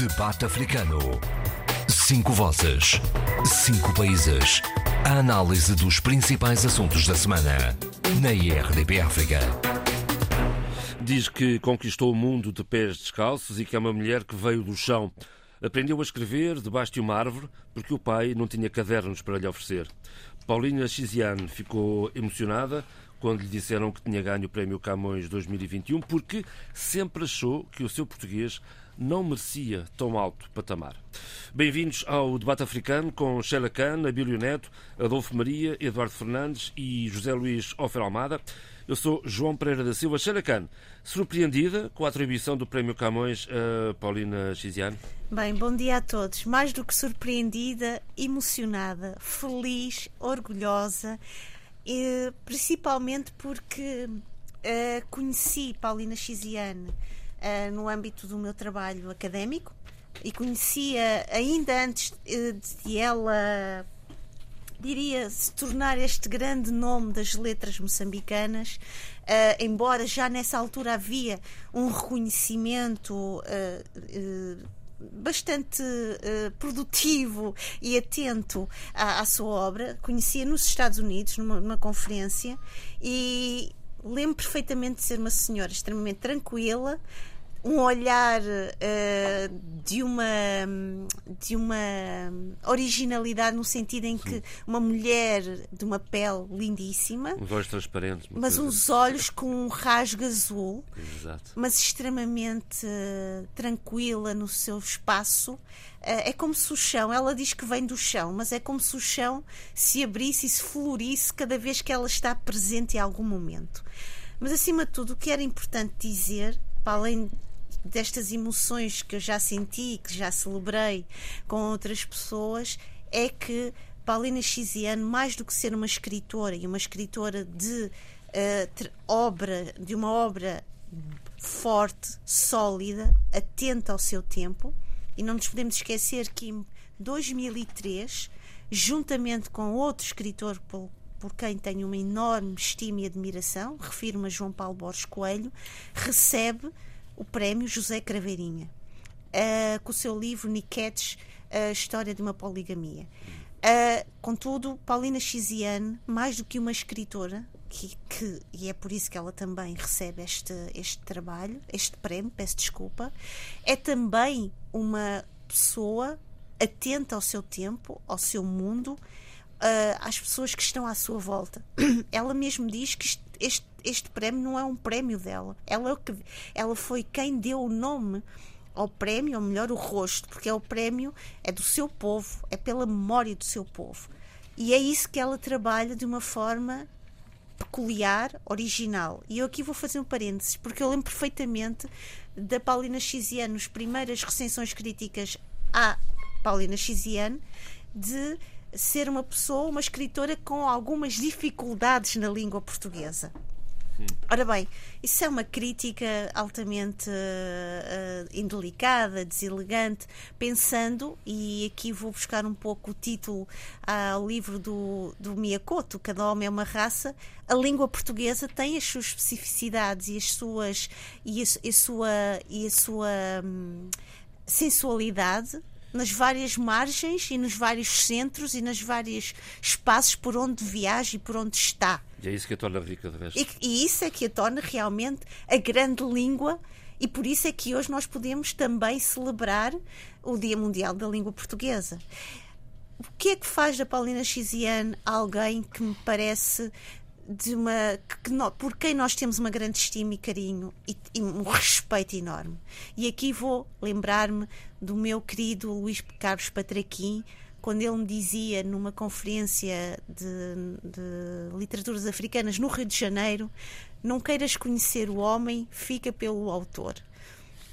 Debate Africano. Cinco vozes. Cinco países. A análise dos principais assuntos da semana. Na IRDP África. Diz que conquistou o mundo de pés descalços e que é uma mulher que veio do chão. Aprendeu a escrever debaixo de uma árvore porque o pai não tinha cadernos para lhe oferecer. Paulina Xiziane ficou emocionada quando lhe disseram que tinha ganho o Prémio Camões 2021 porque sempre achou que o seu português não merecia tão alto patamar. Bem-vindos ao debate africano com Sheila Khan, Abílio Neto, Adolfo Maria, Eduardo Fernandes e José Luís Ofer Almada. Eu sou João Pereira da Silva. Sheila Khan, surpreendida com a atribuição do Prémio Camões a Paulina Xiziane? Bem, bom dia a todos. Mais do que surpreendida, emocionada, feliz, orgulhosa, e, principalmente porque uh, conheci Paulina Xiziane uh, no âmbito do meu trabalho académico e conhecia ainda antes uh, de ela diria se tornar este grande nome das letras moçambicanas, uh, embora já nessa altura havia um reconhecimento uh, bastante produtivo e atento à, à, sua obra. Conhecia nos Estados Unidos, numa, numa conferência, e lembro perfeitamente de ser uma senhora extremamente tranquila, um olhar uh, de uma de uma originalidade no sentido em que Sim. uma mulher de uma pele lindíssima uns olhos transparentes mas uns olhos com um rasgo azul Exato. mas extremamente uh, tranquila no seu espaço uh, é como se o chão ela diz que vem do chão mas é como se o chão se abrisse e se florisse cada vez que ela está presente em algum momento mas acima de tudo o que era importante dizer para além destas emoções que eu já senti, que já celebrei com outras pessoas, é que Paulina Xiziane, mais do que ser uma escritora e uma escritora de uh, obra, de uma obra forte, sólida, atenta ao seu tempo, e não nos podemos esquecer que em 2003, juntamente com outro escritor por, por quem tenho uma enorme estima e admiração, refiro-me a João Paulo Borges Coelho, recebe o prémio José Craveirinha, uh, com o seu livro Niquetes, a História de uma Poligamia. Uh, contudo, Paulina Xiziane, mais do que uma escritora, que, que, e é por isso que ela também recebe este, este trabalho, este prémio, peço desculpa, é também uma pessoa atenta ao seu tempo, ao seu mundo, uh, às pessoas que estão à sua volta. Ela mesmo diz que este este prémio não é um prémio dela. Ela, é ela foi quem deu o nome ao prémio, ou melhor, o rosto, porque é o prémio é do seu povo, é pela memória do seu povo. E é isso que ela trabalha de uma forma peculiar, original. E eu aqui vou fazer um parênteses, porque eu lembro perfeitamente da Paulina Xiziane, nas primeiras recensões críticas à Paulina Xiziane, de ser uma pessoa, uma escritora com algumas dificuldades na língua portuguesa. Ora bem, isso é uma crítica altamente uh, indelicada, deselegante, pensando, e aqui vou buscar um pouco o título ao livro do, do Miyakoto, Cada Homem é uma Raça, a língua portuguesa tem as suas especificidades e as suas e a, a sua, e a sua hum, sensualidade nas várias margens e nos vários centros e nos vários espaços por onde viaja e por onde está. E é isso que a torna rica, de resto. E, e isso é que a torna realmente a grande língua e por isso é que hoje nós podemos também celebrar o Dia Mundial da Língua Portuguesa. O que é que faz da Paulina Xiziane alguém que me parece de uma que, que, por quem nós temos uma grande estima e carinho e, e um respeito enorme. E aqui vou lembrar-me do meu querido Luís Carlos Patraquim, quando ele me dizia numa conferência de, de, literaturas africanas no Rio de Janeiro: não queiras conhecer o homem, fica pelo autor.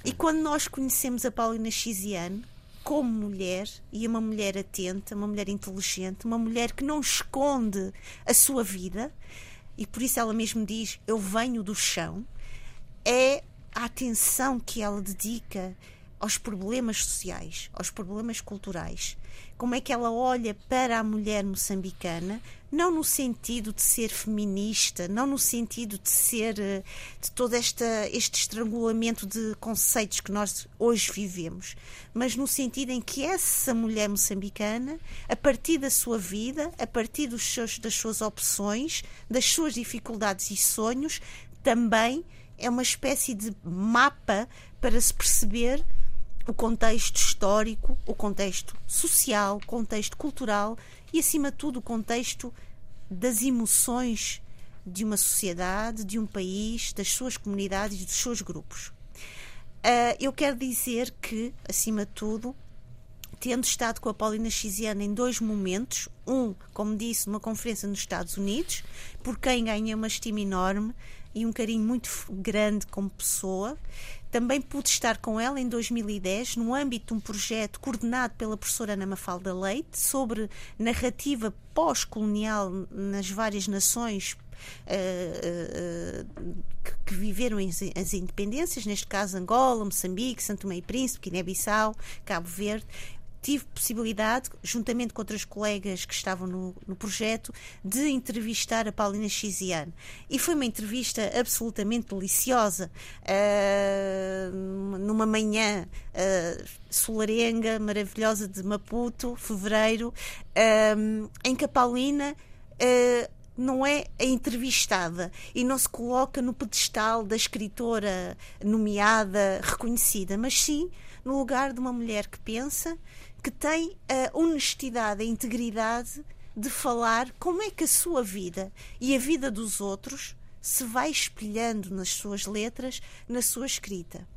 E quando nós conhecemos a Paulina Xiziane como mulher, e uma mulher atenta, uma mulher inteligente, uma mulher que não esconde a sua vida, e por isso ela mesmo diz: Eu venho do chão, é a atenção que ela dedica aos problemas sociais, aos problemas culturais. Como é que ela olha para a mulher moçambicana, não no sentido de ser feminista, não no sentido de ser eh, de todo esta, este estrangulamento de conceitos que nós hoje vivemos, mas no sentido em que essa mulher moçambicana, a partir da sua vida, a partir dos seus, das suas opções, das suas dificuldades e sonhos, também é uma espécie de mapa para se perceber o contexto histórico, o contexto social, o contexto cultural e, acima de tudo, o contexto das emoções de uma sociedade, de um país, das suas comunidades, dos seus grupos. Uh, eu quero dizer que, acima de tudo, tendo estado com a Paulina Xiziana em dois momentos, um, como disse, numa conferência nos Estados Unidos, por quem ganhei uma estima enorme e um carinho muito grande como pessoa, também pude estar com ela em 2010 no âmbito de um projeto coordenado pela professora Ana Mafalda Leite sobre narrativa pós-colonial nas várias nações Uh, uh, que, viveram as, as, independências, neste caso Angola, Moçambique, Santo Tomé e Príncipe, Guiné-Bissau, Cabo Verde tive possibilidade, juntamente com outras colegas que estavam no, no projeto, de entrevistar a Paulina Xiziane. E foi uma entrevista absolutamente deliciosa, uh, numa manhã uh, solarenga, maravilhosa de Maputo, fevereiro, uh, em que a Paulina não é a entrevistada e não se coloca no pedestal da escritora nomeada, reconhecida, mas sim no lugar de uma mulher que pensa, que tem a honestidade, a integridade de falar como é que a sua vida e a vida dos outros se vai espelhando nas suas letras, na sua escrita.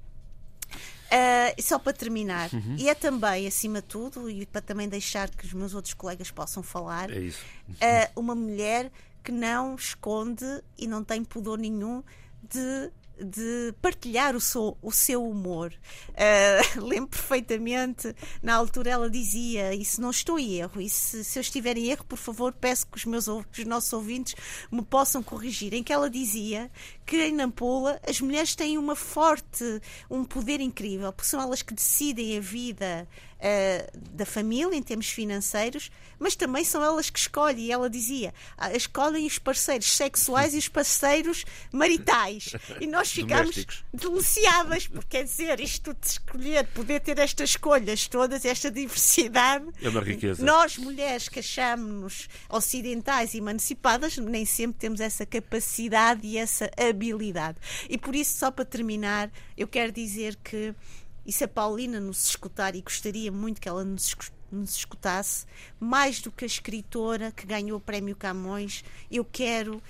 Uh, só para terminar, uhum. e é também, acima de tudo, e para também deixar que os meus outros colegas possam falar, é uh, uma mulher que não esconde e não tem pudor nenhum de de partilhar o seu, o seu humor. Uh, lembro perfeitamente, na altura ela dizia, e se não estou em erro, e se, se eu estiver em erro, por favor, peço que os, meus, os nossos ouvintes me possam corrigir, em que ela dizia que em Nampula as mulheres têm uma forte, um poder incrível, porque são elas que decidem a vida uh, da família em termos financeiros, mas também são elas que escolhem. E ela dizia: ah, escolhem os parceiros sexuais e os parceiros maritais. E nós ficamos deliciadas, porque quer dizer, isto de escolher, poder ter estas escolhas todas, esta diversidade. É uma riqueza. Nós, mulheres que achamos-nos ocidentais e emancipadas, nem sempre temos essa capacidade e essa habilidade. E por isso, só para terminar, eu quero dizer que e se a Paulina nos escutar, e gostaria muito que ela nos, nos escutasse, mais do que a escritora que ganhou o Prémio Camões, eu quero uh,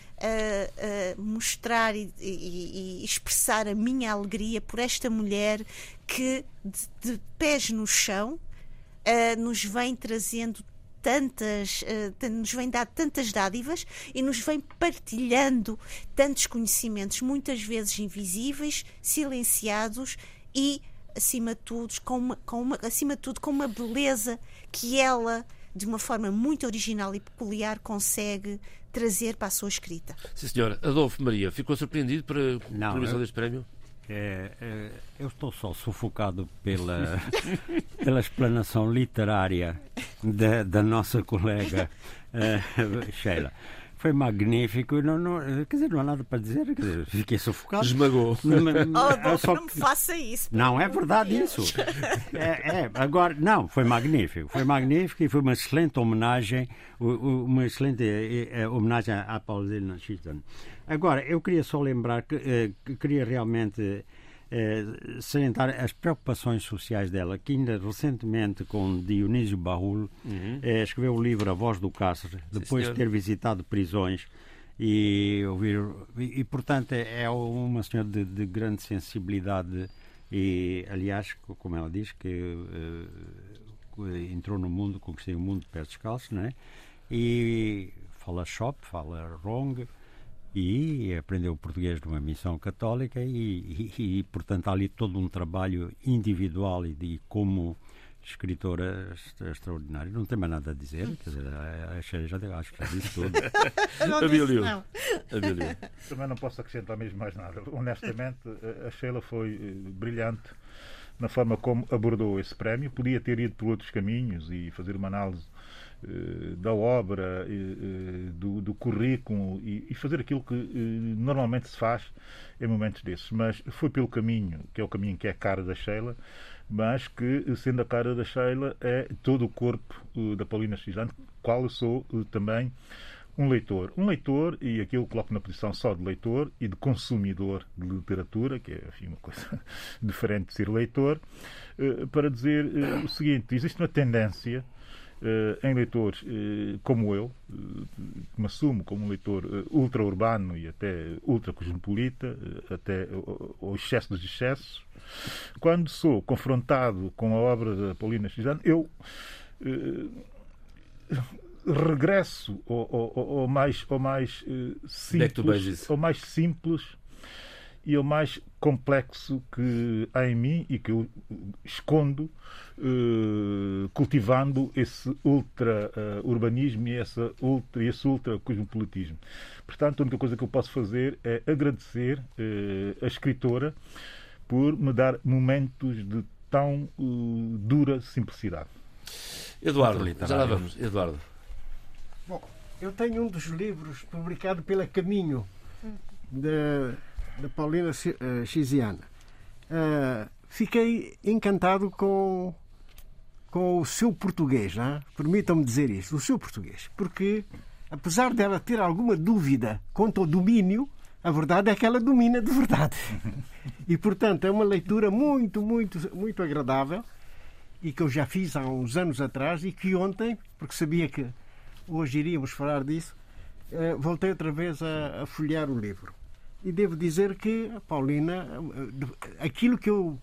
uh, mostrar e, e, e, expressar a minha alegria por esta mulher que, de, de pés no chão, uh, nos vem trazendo tantas, nos vem dar tantas dádivas e nos vem partilhando tantos conhecimentos, muitas vezes invisíveis, silenciados e acima de tudo, com uma, com uma, acima de tudo, com uma beleza que ela, de uma forma muito original e peculiar, consegue trazer para a sua escrita. Sim, senhora. Adolfo Maria, ficou surpreendido para a produção deste prémio? É, é, eu estou só sufocado pela, pela explanação literária da, da nossa colega uh, Sheila foi magnífico. Não, não, quer dizer, não há nada para dizer. Quer dizer, fiquei sufocado. Esmagou. Não, oh, só... não me faça isso. Não, é verdade isso. É, é, agora, não, foi magnífico. Foi magnífico e foi uma excelente homenagem, uma excelente é, homenagem à Paulina Chiton. Agora, eu queria só lembrar que, eh, que queria realmente eh, salientar as preocupações sociais dela, que ainda recentemente com Dionísio Barul uhum. eh, escreveu o livro A Voz do Cárcere, depois Sim, de ter visitado prisões e ouvir e, e portanto é, é uma senhora de, de, grande sensibilidade e aliás como ela diz que uh, entrou no mundo conquistou o mundo de pés descalços não é? e fala shop fala wrong e aprendeu português numa missão católica e, e, e, portanto há ali todo um trabalho individual e de como escritora extraordinária. Não tem mais nada a dizer, quer dizer, a Sheila já acho que já disse tudo. não disse, não. Também não posso acrescentar mesmo mais nada. Honestamente, a Sheila foi eh, brilhante na forma como abordou esse prémio. Podia ter ido por outros caminhos e fazer uma análise da obra, eh, do, do currículo e, e, fazer aquilo que normalmente se faz em momentos desses. Mas foi pelo caminho, que é o caminho que é a cara da Sheila, mas que, sendo a cara da Sheila, é todo o corpo da Paulina Cisano, qual eu sou também um leitor. Um leitor, e aqui eu coloco na posição só de leitor e de consumidor de literatura, que é enfim, uma coisa diferente de ser leitor, eh, para dizer eh, o seguinte: existe uma tendência eh, em leitores como eu, que me assumo como um leitor ultra-urbano e até ultra-cosmopolita, até o excesso dos excessos, quando sou confrontado com a obra da Paulina Cisano, eu regresso ao, ao, ao mais, ao mais uh, simples, ao mais simples e ao mais complexo que há em mim e que eu escondo, uh, cultivando esse ultra-urbanismo uh, e essa ultra, esse ultra-cosmopolitismo. Portanto, a única coisa que eu posso fazer é agradecer uh, a escritora por me dar momentos de tão dura simplicidade. Eduardo, já lá vamos. Eduardo. Bom, eu tenho um dos livros publicado pela Caminho, da, da Paulina Chiziana. Uh, fiquei encantado com, com o seu português, é? permitam-me dizer isso, o seu português, porque apesar dela ter alguma dúvida quanto ao domínio, a verdade é que ela domina de verdade. E, portanto, é uma leitura muito, muito, muito agradável e que eu já fiz há uns anos atrás e que ontem, porque sabia que hoje iríamos falar disso, eh, voltei outra vez a, a folhear o livro. E devo dizer que a Paulina, eh, aquilo que eu.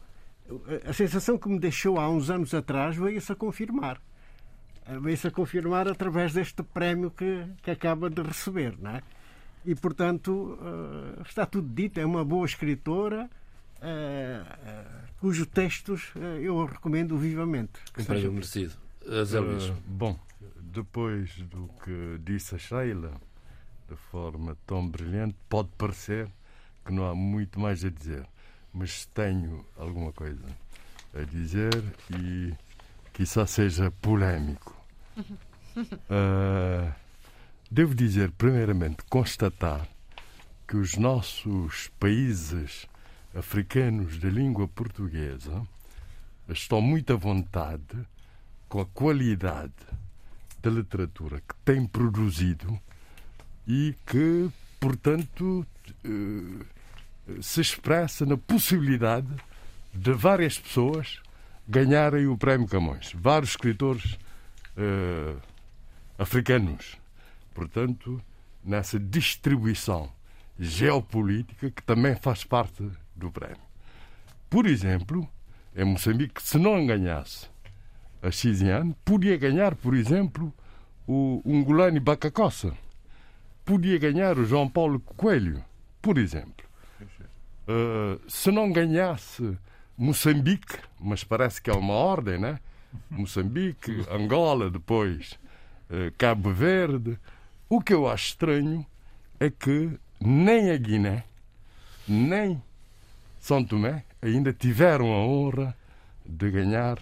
A sensação que me deixou há uns anos atrás veio-se a confirmar. Eh, veio-se a confirmar através deste prémio que, que acaba de receber. Não é? E, portanto, está tudo dito. É uma boa escritora, cujos textos eu recomendo vivamente. Um prémio merecido. Zé Luís. Uh, bom, depois do que disse a Sheila, de forma tão brilhante, pode parecer que não há muito mais a dizer. Mas tenho alguma coisa a dizer e quizá seja polémico. Uh, devo dizer, primeiramente, constatar que os nossos países africanos de língua portuguesa estão muito à vontade com a qualidade da literatura que tem produzido e que, portanto, eh, se expressa na possibilidade de várias pessoas ganharem o Prémio Camões. Vários escritores uh, africanos. Portanto, nessa distribuição geopolítica que também faz parte do prémio. Por exemplo, em Moçambique, se não ganhasse a Xiziane, podia ganhar, por exemplo, o Ungulani Bacacossa. Podia ganhar o João Paulo Coelho, por exemplo. Uh, se não ganhasse Moçambique, mas parece que é uma ordem, né? Moçambique, Angola, depois uh, Cabo Verde. O que eu acho estranho é que nem a Guiné, nem São Tomé ainda tiveram a honra de ganhar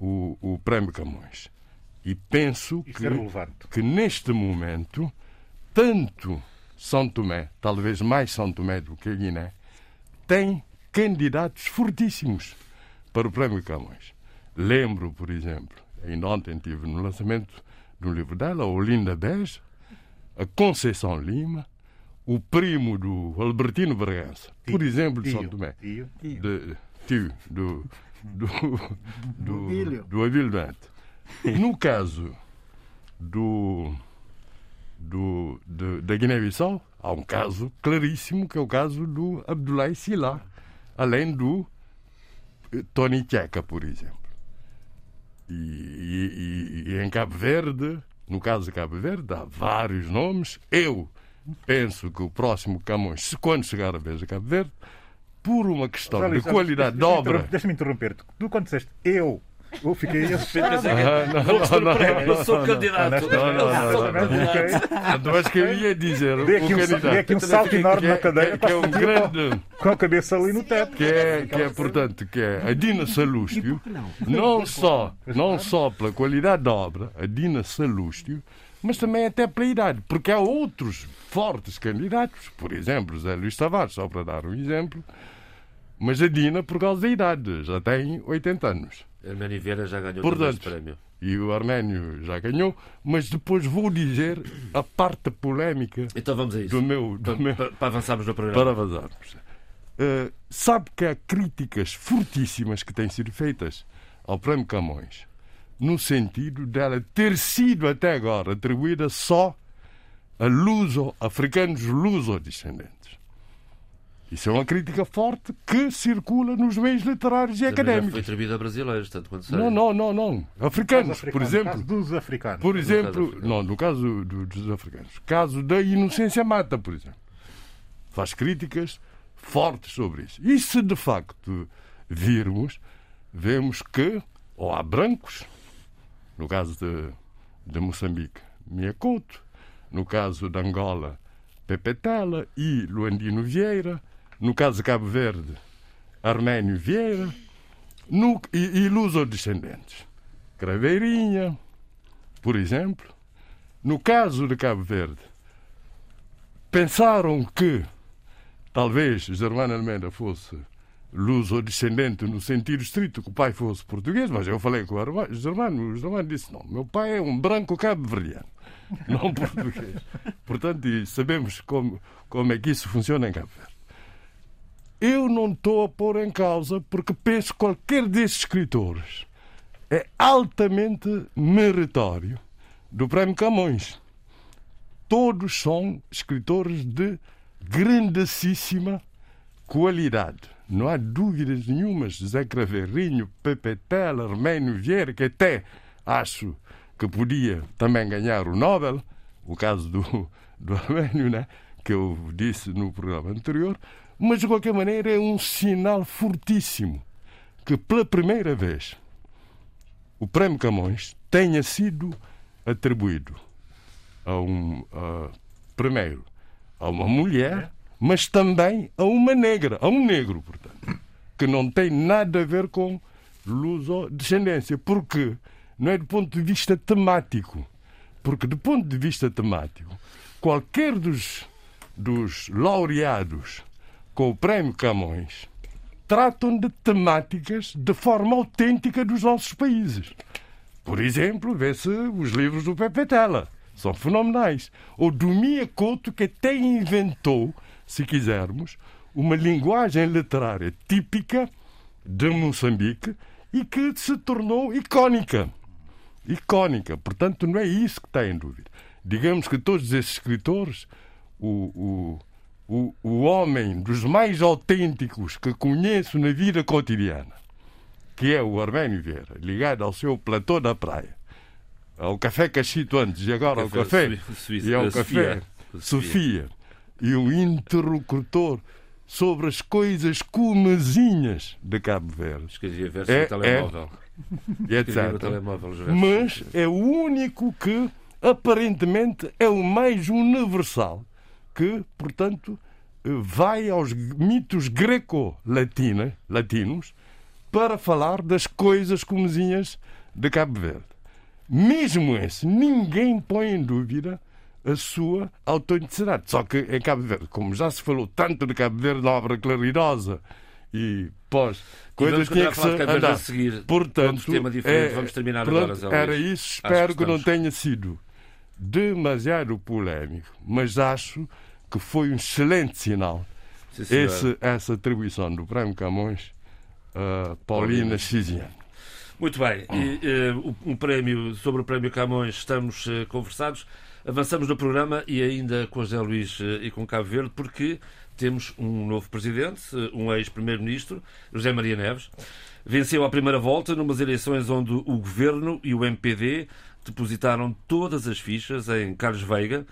o, o Prémio Camões. E penso que, que neste momento, tanto São Tomé, talvez mais São Tomé do que a Guiné, tem candidatos fortíssimos para o Prémio Camões. Lembro, por exemplo, ainda ontem tive no lançamento do livro dela, Olinda Beja, a Conceição Lima, o primo do Albertino Bragança, por exemplo, de São Tomé. Tio. De, tio do, do, do, do Abílio Duarte. No caso do, do, de, da Guiné-Bissau, há um caso claríssimo, que é o caso do Abdoulaye Sila, além do eh, Tony Checa, por exemplo. E, e, e, em Cabo Verde, no caso de Cabo Verde, há vários nomes. Eu penso que o próximo Camões, se quando chegar a vez de Cabo Verde, por uma questão de qualidade de obra. Deixa-me interromper. Tu, quando disseste eu Eu fiquei assustado. Eu sou candidato. Não, não, não. não. Acho que eu ia dizer. Dei aqui um, dei aqui um salto enorme na cadeira que é um grande. Com a cabeça ali no teto. Que é, que é portanto, que é a Dina Salústio, não só, não só pela qualidade da obra, a Dina Salústio, mas também até pela idade, porque há outros fortes candidatos, por exemplo, José Luís Tavares, só para dar um exemplo, mas a Dina por causa da idade, já tem 80 anos. Arménio Vieira já ganhou Portanto, esse prémio. E o Arménio já ganhou, mas depois vou dizer a parte polémica então vamos a isso. do meu. Do para, meu para, para avançarmos no programa. para avançarmos. Uh, sabe que há críticas fortíssimas que têm sido feitas ao Prémio Camões, no sentido dela ter sido até agora atribuída só a luso, africanos luso-descendentes. Isso é uma crítica forte que circula nos meios literários e Também já académicos. Foi atribuído a brasileiros, tanto quanto sei. Não, não, não, não. Africanos, Caso por africano, exemplo. caso dos africanos. Por exemplo, africano. não, no caso do- dos africanos. Caso da Inocência Mata, por exemplo. Faz críticas fortes sobre isso. E se de facto virmos, vemos que ou há brancos, no caso de, de Moçambique, Miacoto, no caso de Angola, Pepetela e Luandino Vieira, no caso de Cabo Verde, Arménio Vieira, no, e, e luso-descendentes. Craveirinha, por exemplo. No caso de Cabo Verde, pensaram que talvez Germano Almeida fosse luso-descendente no sentido estrito que o pai fosse português, mas eu falei com o Germano, o Germano disse não, meu pai é um branco cabo-verdiano, não português. Portanto, sabemos como, como é que isso funciona em Cabo Verde. Eu não estou a pôr em causa porque penso que qualquer desses escritores é altamente meritório do Prémio Camões. Todos são escritores de grandíssima qualidade. Não há dúvidas nenhumas. Zé Craveirinho, Pepe Tela, Arménio Vieira, que até acho que podia também ganhar o Nobel, o caso do, do Arménio, né? que eu disse no programa anterior, mas de qualquer maneira é um sinal fortíssimo que pela primeira vez o Prémio Camões tenha sido atribuído a um a- primeiro a uma mulher, mas também a uma negra, a um negro, portanto, que não tem nada a ver com luso-descendência, porque não é do ponto de vista temático, porque do ponto de vista temático, qualquer dos dos laureados com o Prémio Camões tratam de temáticas de forma autêntica dos nossos países. Por exemplo, vê-se os livros do Pepe Tela. São fenomenais. Ou do Mia Couto, que até inventou, se quisermos, uma linguagem literária típica de Moçambique e que se tornou icónica. Icónica. Portanto, não é isso que está em dúvida. Digamos que todos esses escritores, o, o, o, o homem dos mais autênticos que conheço na vida cotidiana, que é o Arménio Vieira, ligado ao seu platô da praia, ao café Cachito antes e agora ao Café café, Sui- Suíça- e ao eh, café Sofia. Sofia, e o interlocutor sobre as coisas comezinhas de Cabo Verde, Escrevia verso É, no telemóvel. no etc. telemóvel. Mas é o único que aparentemente é o mais universal que, portanto, eh, vai aos mitos greco-latinos latinos para falar das coisas comezinhas de Cabo Verde. Mesmo esse, ninguém põe em dúvida a sua autenticidade. Só que em Cabo Verde, como já se falou tanto de Cabo Verde na obra claridosa e pós coisas vamos tinha que se andar. a seguir. Portanto, é- Vamos terminar pronto, agora. Era isso. Espero que que não tenha sido demasiado polémico, mas acho que foi um excelente sinal Sim, esse, essa atribuição do Prémio Camões a Paulina Paulina. Chiziane. Muito bem. E, eh, o- um prémio, sobre o Prémio Camões estamos eh, conversados. Avançamos no programa e ainda com José Luís eh, e com Cabo Verde, porque temos um novo presidente, eh, um ex-primeiro-ministro, José Maria Neves. Venceu à primeira volta numas eleições onde o governo e o MPD depositaram todas as fichas em Carlos Veiga,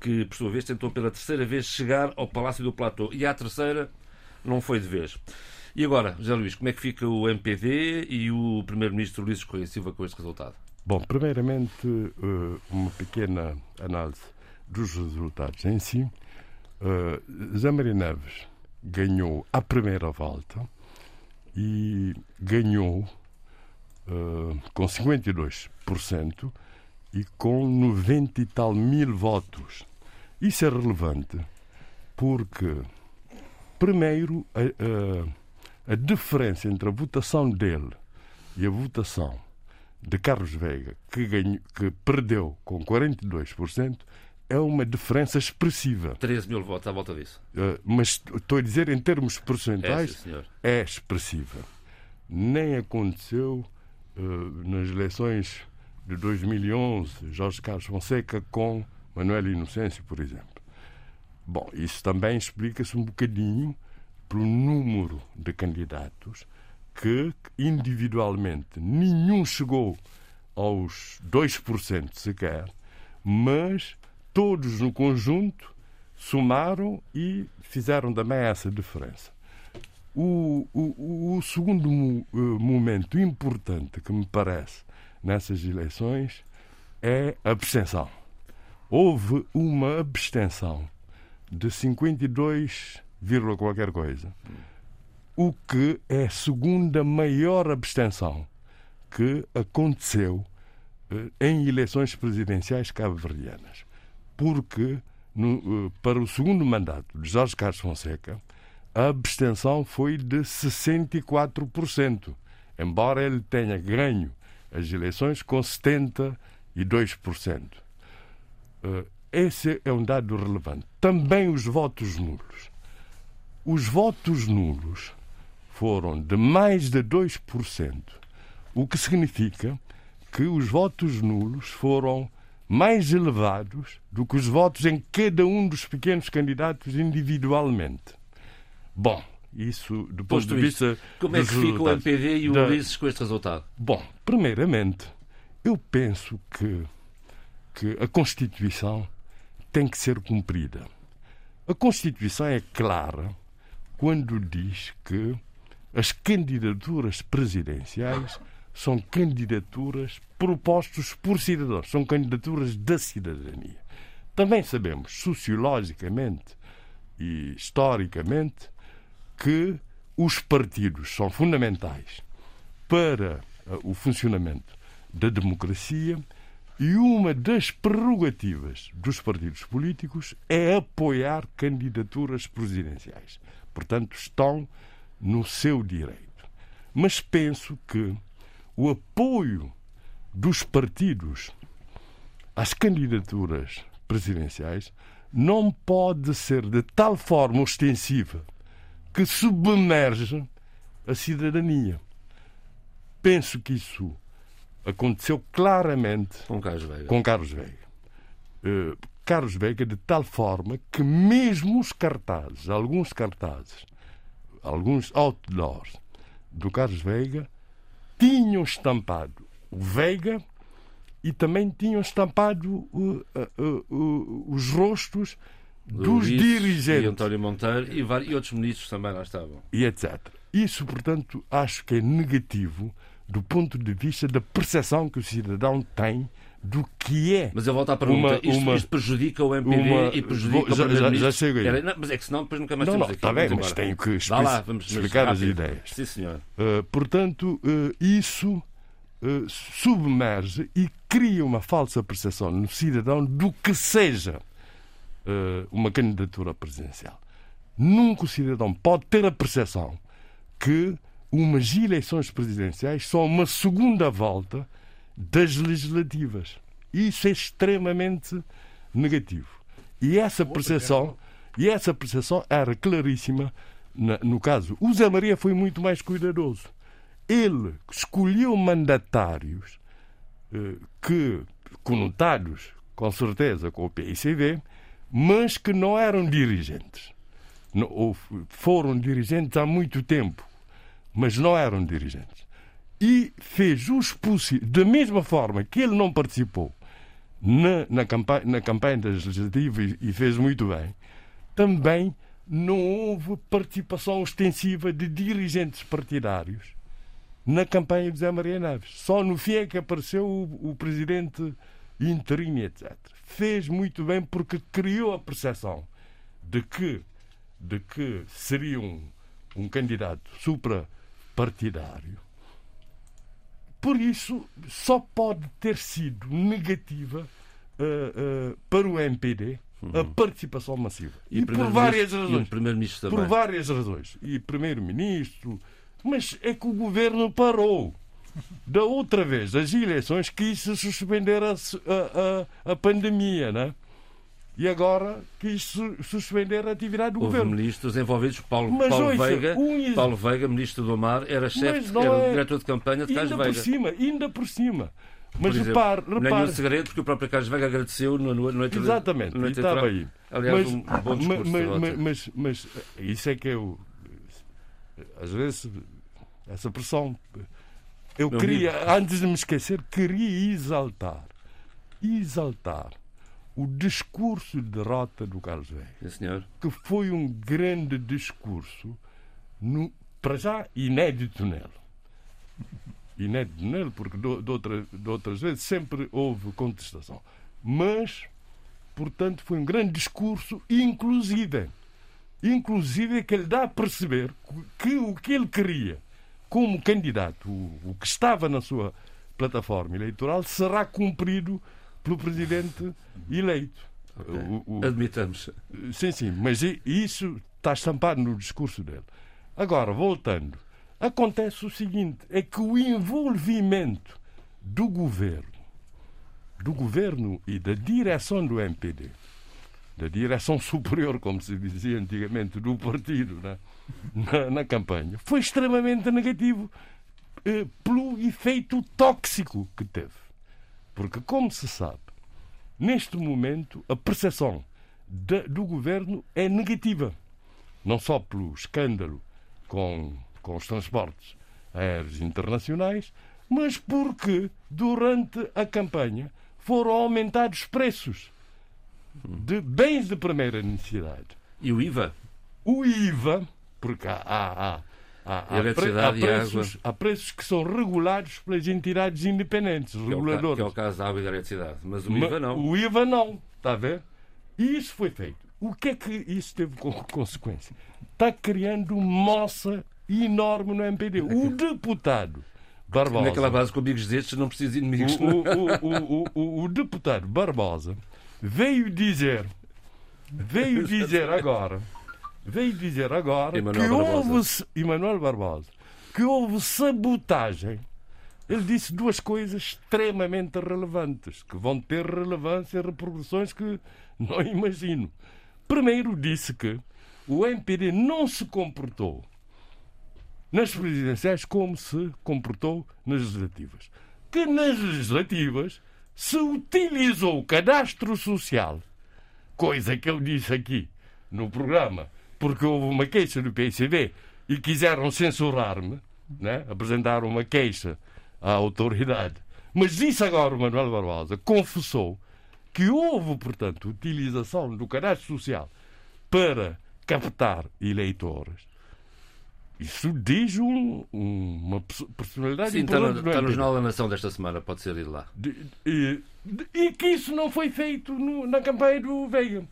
que por sua vez tentou pela terceira vez chegar ao Palácio do Platô. E à terceira não foi de vez. E agora, José Luís, como é que fica o MPD e o Primeiro-Ministro Luís Correia Silva com este resultado? Bom, primeiramente, eh, uma pequena análise dos resultados em si. Uh, Zé Maria Neves ganhou a primeira volta e ganhou uh, com 52% e com 90 e tal mil votos. Isso é relevante porque, primeiro, a, a, a diferença entre a votação dele e a votação de Carlos Veiga, que, ganhou, que perdeu com 42%, é uma diferença expressiva. 13 mil votos à volta disso. Uh, mas estou a dizer, em termos percentuais, é, é expressiva. Nem aconteceu nas eleições de 2011, Jorge Carlos Fonseca com Manuel Inocêncio, por exemplo. Bom, isso também explica-se um bocadinho pelo número de candidatos que, individualmente, nenhum chegou aos 2% sequer, mas todos no conjunto somaram e fizeram também essa diferença. O, o, o segundo eh, momento importante que me parece nessas eleições é a abstenção. Houve uma abstenção de 52, qualquer coisa, o que é a segunda maior abstenção que aconteceu eh, em eleições presidenciais cabo-verdianas porque no, eh, para o segundo mandato de Jorge Carlos Fonseca, a abstenção foi de 64%, embora ele tenha ganho as eleições com 72%. Eh, esse é um dado relevante. Também os votos nulos. Os votos nulos foram de mais de 2%, o que significa que os votos nulos foram mais elevados do que os votos em cada um dos pequenos candidatos individualmente. Bom, isso do ponto de vista. Como é que fica o MPD e o da... Ulisses com este resultado? Bom, primeiramente, eu penso que, que a Constituição tem que ser cumprida. A Constituição é clara quando diz que as candidaturas presidenciais são candidaturas propostas por cidadãos, são candidaturas da cidadania. Também sabemos, sociologicamente e historicamente, que os partidos são fundamentais para uh, o funcionamento da democracia e uma das prerrogativas dos partidos políticos é apoiar candidaturas presidenciais. Portanto, estão no seu direito. Mas penso que o apoio dos partidos às candidaturas presidenciais não pode ser de tal forma ostensiva que submerge a cidadania. Penso que isso aconteceu claramente com Carlos Veiga. Com Carlos Veiga. Uh, Carlos Veiga de tal forma que mesmo os cartazes, alguns cartazes, alguns outdoors do Carlos Veiga tinham estampado o Veiga e também tinham estampado uh, uh, uh, os rostos dos Luís dirigentes. E António Monteiro e, vários, e outros ministros também lá estavam. E etc. Isso, portanto, acho que é negativo do ponto de vista da percepção que o cidadão tem do que é. Mas eu volto à pergunta: uma, isto, uma, isto, prejudica o MPD uma, e prejudica já, o já, já chego aí. Era, mas é que senão depois nunca mais não, temos não, aqui. Está bem, mas tenho que lá, vamos, explicar as ideias. Sim, senhor. Uh, portanto, uh, isso uh, submerge e cria uma falsa percepção no cidadão do que seja uma candidatura presidencial. Nunca o cidadão pode ter a percepção que umas eleições presidenciais são uma segunda volta das legislativas. Isso é extremamente negativo. E essa percepção, e essa percepção era claríssima no caso. O Zé Maria foi muito mais cuidadoso. Ele escolheu mandatários eh, que conotados, com certeza, com o PICV, mas que não eram dirigentes. ou foram dirigentes há muito tempo, mas não eram dirigentes e fez os possíveis, da mesma forma que ele não participou na, na, campanha, na campanha legislativa e, e fez muito bem, também não houve participação ostensiva de dirigentes partidários na campanha de José Maria Neves. Só no fim é que apareceu o, o presidente interino, etc. Fez muito bem porque criou a percepção de que, de que seria um, um candidato suprapartidário. Por isso, só pode ter sido negativa uh, uh, para o MPD a uhum. participação massiva. E, e por várias razões. E por várias razões. E primeiro-ministro. Mas é que o governo parou. Da outra vez, as eleições quis suspender a, a, a, pandemia, né? E agora quis suspender a atividade do Houve governo. ministros envolvidos. Paulo, mas, Paulo, ouça, Veiga, um... Paulo Veiga, ministro do Mar, era chefe, era é... diretor de campanha de Cais Veiga. Ainda por cima, ainda por cima. Mas exemplo, repare, repare. Nenhum segredo, porque o próprio Carlos Veiga agradeceu no, no, noite Exatamente, no estava aí. Aliás, mas, um bom discurso. Mas, mas, mas, mas, isso é que eu. Às vezes, essa pressão. Eu Meu queria, amigo. antes de me esquecer, queria exaltar. Exaltar o discurso de derrota do Carlos Veiga. Que foi um grande discurso, no, para já inédito nele inédito nele, porque de, de, outra, de outras vezes sempre houve contestação. Mas, portanto, foi um grande discurso, inclusive, inclusive que ele dá a perceber que o que ele queria como candidato, o, que estava na sua plataforma eleitoral, será cumprido pelo presidente eleito. Okay. O, o, Admitamos. Sim, sim, mas isso está estampado no discurso dele. Agora, voltando Acontece o seguinte: é que o envolvimento do governo, do governo e da direção do MPD, da direção superior, como se dizia antigamente, do partido né, na, na, campanha, foi extremamente negativo eh, pelo efeito tóxico que teve. Porque, como se sabe, neste momento a percepção de, do governo é negativa. Não só pelo escândalo com com os transportes aéreos internacionais, mas porque durante a campanha foram aumentados preços de bens de primeira necessidade. E o IVA? O IVA, porque há, há, há, há, há, pre, há preços, há preços que são regulados pelas entidades independentes, reguladoras. É o, que é o caso da água e da eletricidade, mas o IVA não. O IVA não, está a ver? E isso foi feito. O que é que isso teve como consequência? Está criando moça enorme no MPD. O deputado Barbosa. Naquela base com amigos destes não precisa de inimigos. O, o, o, o, deputado Barbosa veio dizer, veio dizer agora, veio dizer agora Emanuel que Barbosa. houve Emanuel Barbosa, que houve sabotagem. Ele disse duas coisas extremamente relevantes, que vão ter relevância e repercussões que não imagino. Primeiro disse que o MPD não se comportou nas presidenciais como se comportou nas legislativas. Que nas legislativas se utilizou o cadastro social, coisa que eu disse aqui no programa, porque houve uma queixa do PCB e quiseram censurar-me, né? apresentaram uma queixa à autoridade. Mas disse agora o Manuel Barbosa, confessou que houve, portanto, utilização do cadastro social para captar eleitores isso diz um, uma personalidade Sim, está no, está no Jornal da Nação desta semana, pode ser ir lá. De, e, de, e, que isso não foi feito no, na campanha do Veiga.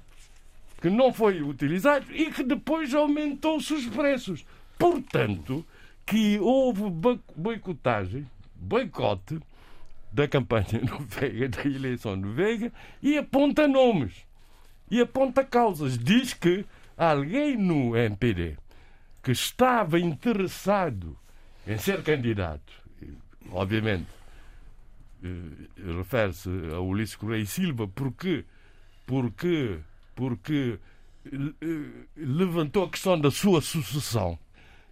Que não foi utilizado e que depois aumentou-se os preços. Portanto, que houve boicotagem, boicote da campanha do Veiga, da eleição do Veiga, e aponta nomes. E aponta causas. Diz que alguém no MPD que estava interessado em ser candidato, obviamente, eh, refere-se a Ulisses Correia e Silva, porque, porque, porque eh, levantou a questão da sua sucessão.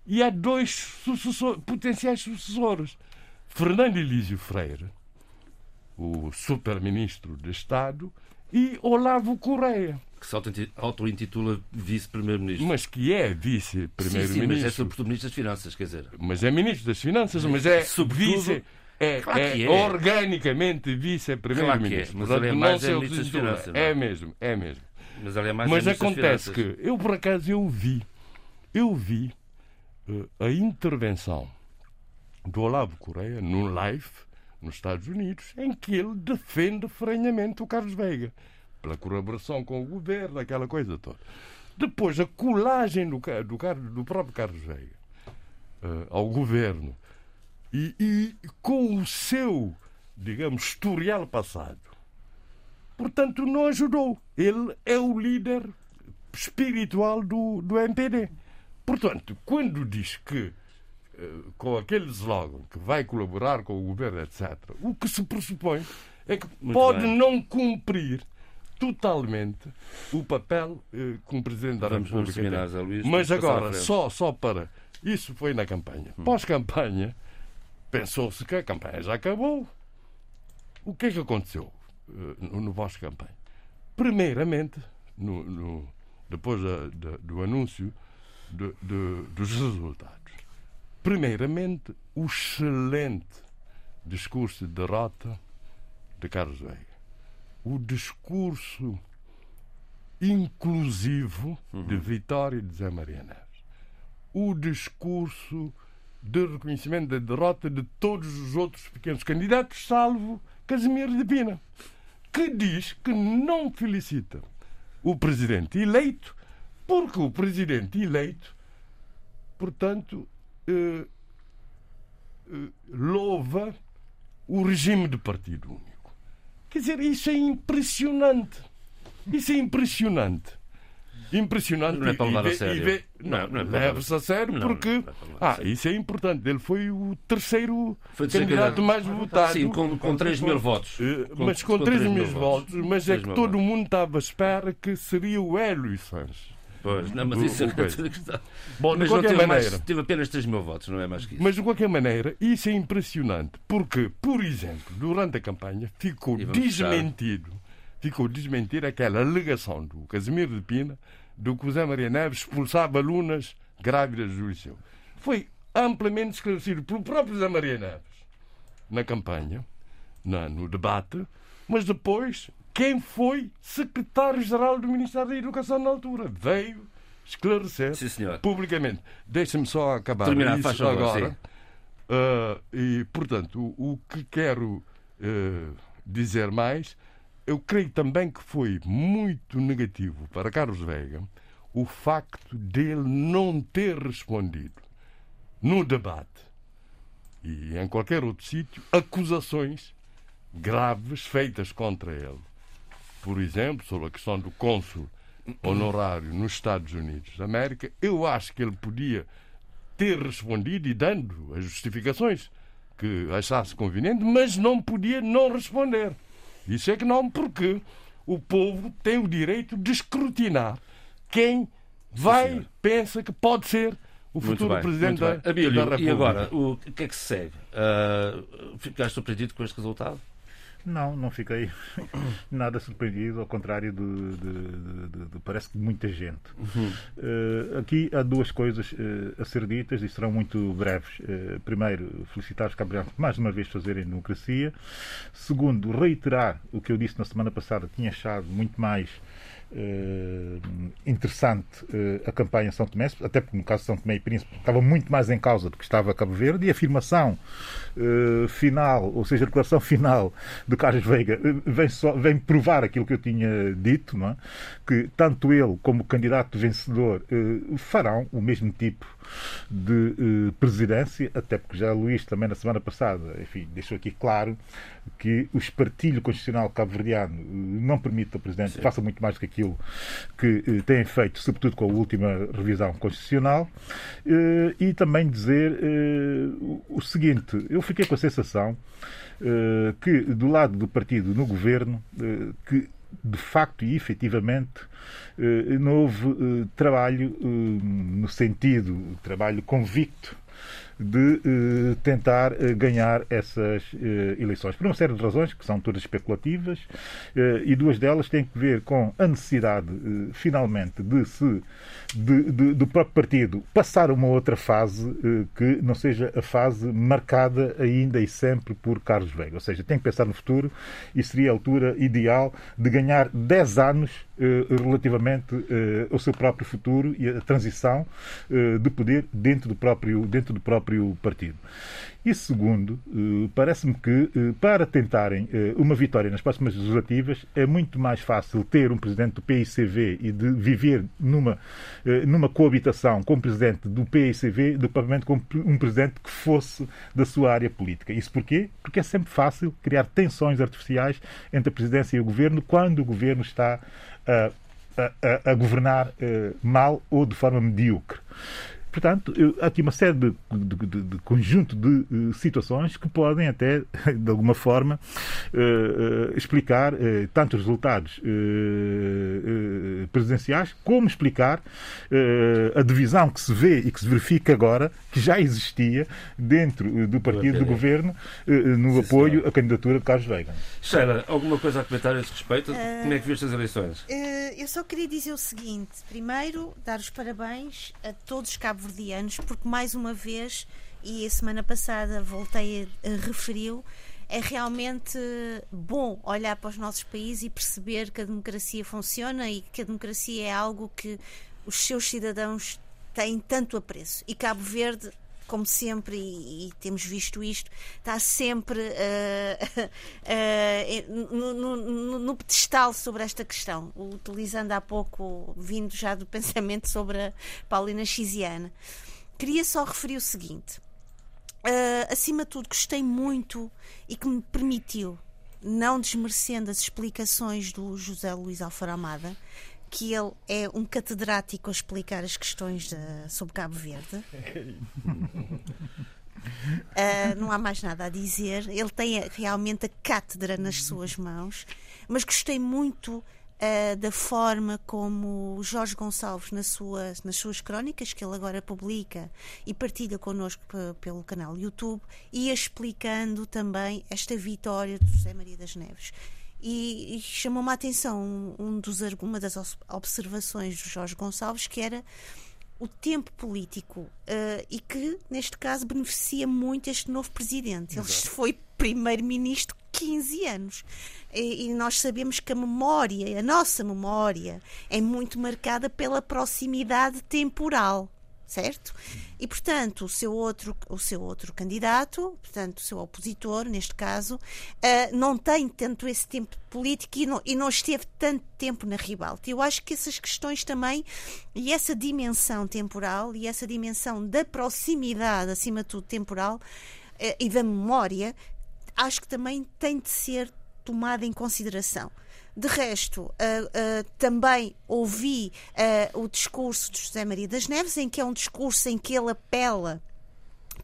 E há dois sucessor, potenciais sucessores. Fernando Elísio Freire, o super-ministro de Estado, e Olavo Correia que se auto-intitula vice-primeiro-ministro. Mas que é vice-primeiro-ministro. mas é sobretudo ministro das Finanças, quer dizer. Mas é ministro das Finanças, mas é sobretudo... vice... É, claro é, é, organicamente vice-primeiro-ministro. Claro é, mas ele é mais é ministro das Finanças. É mesmo, é mesmo. Mas, é mais Mas acontece que eu por acaso eu vi, eu vi uh, a intervenção do Olavo Correia num live nos Estados Unidos, em que ele defende ferrenhamente o Carlos Veiga, pela colaboração com o governo, aquela coisa toda. Depois, a colagem do, do, do próprio Carlos Veiga uh, ao governo e, e, com o seu, digamos, historial passado, portanto, não ajudou. Ele é o líder espiritual do, do MPD. Portanto, quando diz que com aquele slogan que vai colaborar com o governo, etc., o que se pressupõe é que Muito pode bem. não cumprir totalmente o papel eh, como Presidente da vamos, República. Vamos Luís, Mas agora, só, só para. Isso foi na campanha. Hum. Pós-campanha, pensou-se que a campanha já acabou. O que é que aconteceu uh, no, no pós-campanha? Primeiramente, no, no, depois da, da, do anúncio de, de, dos resultados, Primeiramente, o excelente discurso de derrota de Carlos Veiga. O discurso inclusivo uhum. de vitória de Zé Maria Neves. O discurso de reconhecimento da derrota de todos os outros pequenos candidatos, salvo Casimiro de Pina, que diz que não felicita o presidente eleito, porque o presidente eleito, portanto, eh, eh, louva o regime de partido único. Quer dizer, isso é impressionante. Isso é impressionante. Impressionante. Não é para levar a sério. Vê, não, não, é leva-se a sério não, porque. Não, ah, isso é importante. Ele foi o terceiro foi candidato mais votado. Sim, com, com 3 mil votos. Mas com, com 3 mil votos. Mas é que todo mundo estava à espera que seria o Hélio Sanches. Pois, não, mas isso é questão. Bom, mas de qualquer maneira. Mais, tive apenas 3 mil votos, não é mais que isso. Mas de qualquer maneira, isso é impressionante, porque, por exemplo, durante a campanha ficou desmentido, ficou desmentido aquela alegação do Casimiro de Pina do que o Zé Maria Neves expulsava alunas grávidas do liceu. Foi amplamente esclarecido pelo próprio Zé Maria Neves na campanha, na, no debate, mas depois quem foi secretário-geral do Ministério da Educação na altura. Veio esclarecer Sim, publicamente. Deixa-me só acabar Terminar, isso favor, agora. Uh, e, portanto, o, o que quero uh, dizer mais, eu creio também que foi muito negativo para Carlos Veiga o facto dele não ter respondido no debate e em qualquer outro sítio acusações graves feitas contra ele por exemplo, sobre a questão do cônsul honorário nos Estados Unidos da América, eu acho que ele podia ter respondido e dando as justificações que achasse conveniente, mas não podia não responder. Isso é que não, porque o povo tem o direito de escrutinar quem vai, Sim, pensa que pode ser o futuro bem, presidente da, Abílio, da República. E agora, o que é que se segue? Uh, ficaste surpreendido com este resultado? Não, não fiquei nada surpreendido, ao contrário de, de, de, de parece que muita gente. Uhum. Uh, aqui há duas coisas uh, a ser ditas e serão muito breves. Uh, primeiro, felicitar os por mais uma vez fazerem democracia. Segundo, reiterar o que eu disse na semana passada, tinha achado muito mais interessante uh, a campanha São Tomé, até porque no caso de São Tomé e Príncipe estava muito mais em causa do que estava Cabo Verde, e a afirmação uh, final, ou seja, a declaração final de Carlos Veiga vem, só, vem provar aquilo que eu tinha dito, não é? que tanto ele como o candidato vencedor farão o mesmo tipo de presidência, até porque já Luís também na semana passada, enfim, deixou aqui claro que o espartilho constitucional cabo-verdiano não permite ao Presidente que faça muito mais do que aquilo que eh, tem feito, sobretudo com a última revisão constitucional. Eh, e também dizer eh, o seguinte: eu fiquei com a sensação que, do lado do partido no governo, que de facto e efetivamente não houve trabalho no sentido, trabalho convicto de eh, tentar eh, ganhar essas eh, eleições. Por uma série de razões, que são todas especulativas, e duas delas têm que ver com a necessidade, finalmente, de se de, de, do próprio partido passar uma outra fase que não seja a fase marcada ainda e sempre por Carlos Veiga. Ou seja, tem que pensar no futuro e seria a altura ideal de ganhar 10 anos relativamente ao seu próprio futuro e a transição de poder dentro do próprio, dentro do próprio partido. E segundo, eh, parece-me que eh, para tentarem eh, uma vitória nas próximas legislativas é muito mais fácil ter um presidente do PICV e de viver numa, numa coabitação com o presidente do PICV do que propriamente com um presidente que fosse da sua área política. Isso porquê? Porque é sempre fácil criar tensões artificiais entre a presidência e o governo quando o governo está a, a, a governar mal ou de forma medíocre. Portanto, há aqui uma série de, de, de, de conjunto de uh, situações que podem até, de alguma forma, uh, uh, explicar tanto os resultados presidenciais, como explicar a divisão que se vê e que se verifica agora, que já existia dentro do partido do governo, no Sim, apoio senhora. à candidatura de Carlos Veiga. Sheila, alguma coisa a comentar a esse respeito? Como é que viste as eleições? eu só queria dizer o seguinte: primeiro, dar os parabéns a todos os cabos cabo-verdianos, porque mais uma vez, e a semana passada voltei a, a referiu, é realmente bom olhar para os nossos países e perceber que a democracia funciona e que a democracia é algo que os seus cidadãos têm tanto apreço. E Cabo Verde como sempre, e, e, temos visto isto, está sempre uh, uh, no, no, no, pedestal sobre esta questão, utilizando há pouco, vindo já do pensamento sobre a Paulina Xiziana. Queria só referir o seguinte: uh, acima de tudo, gostei muito e que me permitiu, não desmerecendo as explicações do José Luís Alfaramada, que ele é um catedrático a explicar as questões de, sobre Cabo Verde. Uh, não há mais nada a dizer. Ele tem realmente a cátedra nas suas mãos, mas gostei muito uh, da forma como Jorge Gonçalves, nas suas, nas suas crónicas, que ele agora publica e partilha connosco pelo canal YouTube, ia explicando também esta vitória de José Maria das Neves. E, e chamou-me a atenção um dos, uma das observações do Jorge Gonçalves, que era o tempo político uh, e que, neste caso, beneficia muito este novo presidente. Ele Exato. foi primeiro-ministro 15 anos. E, e, nós sabemos que a memória, a nossa memória, é muito marcada pela proximidade temporal certo? E portanto o seu outro o seu outro candidato, portanto o seu opositor neste caso, uh, não tem tanto esse tempo político e não, e não esteve tanto tempo na ribalta. Eu acho que essas questões também e essa dimensão temporal e essa dimensão da proximidade acima de tudo temporal uh, e da memória, acho que também tem de ser tomada em consideração. De resto, uh, uh, também ouvi uh, o discurso de José Maria das Neves, em que é um discurso em que ele apela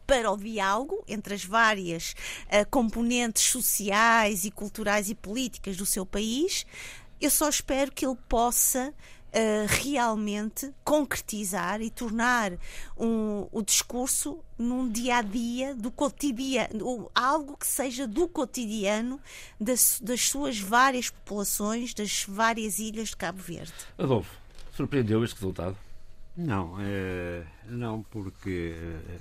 para o diálogo entre as várias componentes sociais e culturais e políticas do seu país. Eu só espero que ele possa realmente concretizar e tornar um, o discurso num dia a dia do cotidiano, algo que seja do cotidiano das, das suas várias populações, das várias ilhas de Cabo Verde. Adolfo, surpreendeu este resultado? Não, é, não, porque,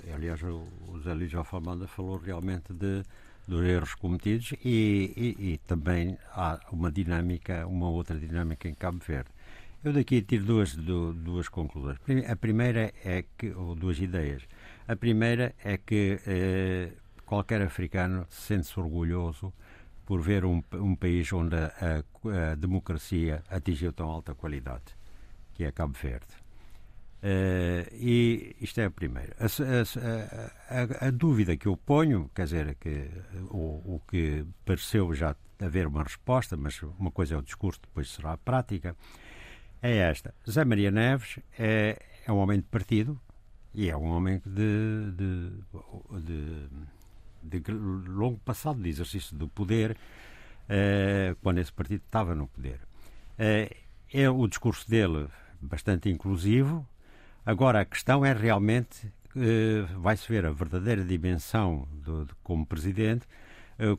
eh, aliás, o, o Zé Lídio Alfamanda falou realmente de, dos erros cometidos e, e, e, também há uma dinâmica, uma outra dinâmica em Cabo Verde. Eu daqui tiro duas, duas conclusões. A primeira é que, ou duas ideias. A primeira é que eh, qualquer africano sente-se orgulhoso por ver um, um país onde a, a, democracia atingiu tão alta qualidade, que é Cabo Verde. Uh, e isto é a primeira. A, a, dúvida que eu ponho, quer dizer, que o, o que pareceu já haver uma resposta, mas uma coisa é o discurso, depois será a prática, é esta. Zé Maria Neves é, é um homem de partido e é um homem de, de, de, de longo passado de exercício do poder, eh, quando esse partido estava no poder. Eh, é o discurso dele bastante inclusivo. Agora, a questão é realmente vai-se ver a verdadeira dimensão do, de, como presidente,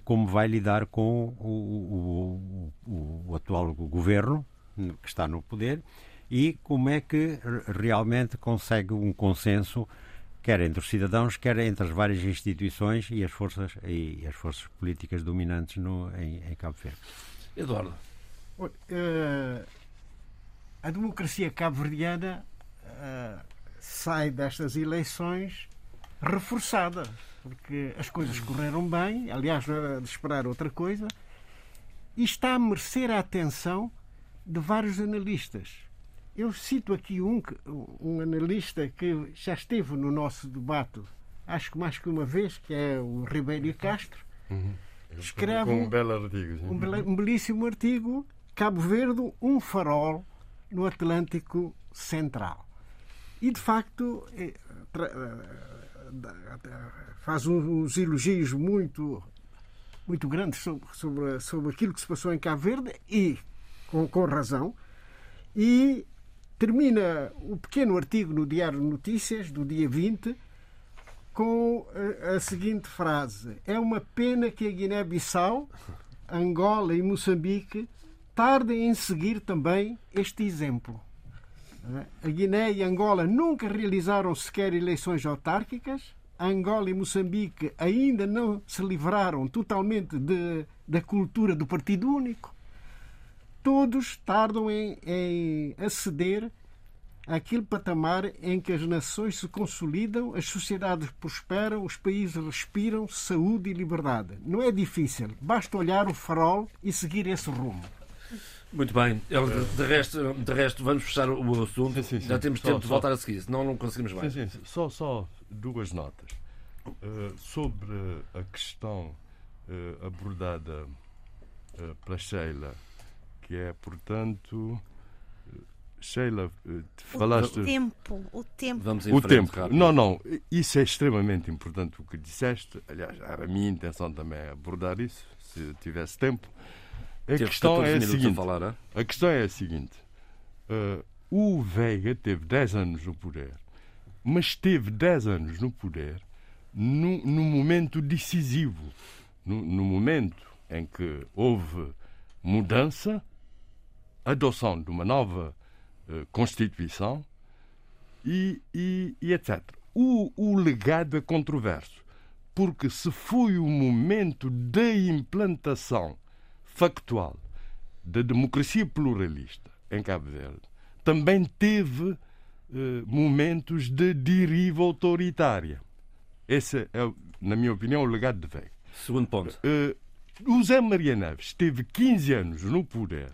como vai lidar com o, o, o atual governo que está no poder e como é que realmente consegue um consenso quer entre os cidadãos, quer entre as várias instituições e as forças, e as forças políticas dominantes no, em, em Cabo Verde. Eduardo. Uh, a democracia cabo-verdiana uh, sai destas eleições reforçada, porque as coisas correram bem, aliás, não era de esperar outra coisa, e está a merecer a atenção de vários analistas eu cito aqui um, um analista que já esteve no nosso debate, acho que mais que uma vez, que é o Ribeiro Castro. Uhum. Escreve um, um belo artigo. Um, um belíssimo artigo, Cabo Verde, um farol no Atlântico Central. E, de facto, é, faz uns elogios muito, muito grandes sobre, sobre, sobre aquilo que se passou em Cabo Verde e com, com razão. E termina o pequeno artigo no Diário de Notícias, do dia 20, com a, seguinte frase: É uma pena que a Guiné-Bissau, Angola e Moçambique tardem em seguir também este exemplo. A Guiné e Angola nunca realizaram sequer eleições autárquicas. Angola e Moçambique ainda não se livraram totalmente de, da cultura do Partido Único todos tardam em, em aceder àquele patamar em que as nações se consolidam, as sociedades prosperam, os países respiram saúde e liberdade. Não é difícil, basta olhar o farol e seguir esse rumo. Muito bem, de, resto, de resto, vamos fechar o assunto. Sim, sim, sim. Já temos só, tempo de voltar a seguir, senão não conseguimos mais. Sim, sim, Só, só duas notas. Uh, sobre a questão uh, abordada uh, pela Sheila que é, portanto. Sheila, falaste. O tempo, o tempo. Vamos em o frente, tempo. Não, não, isso é extremamente importante o que disseste. Aliás, era a minha intenção também abordar isso, se tivesse tempo. A questão é a seguinte. A, falar, a, questão é a seguinte. Uh, o Veiga teve 10 anos no poder, mas teve 10 anos no poder no, no momento decisivo, no, no momento em que houve mudança adoção de uma nova uh, Constituição e, e, e etc. O, o legado é controverso, porque se foi o momento da implantação factual da democracia pluralista em Cabo Verde, também teve uh, momentos de deriva autoritária. Esse é, na minha opinião, o legado de Veiga. Segundo ponto. Uh, o Zé Maria Neves teve 15 anos no poder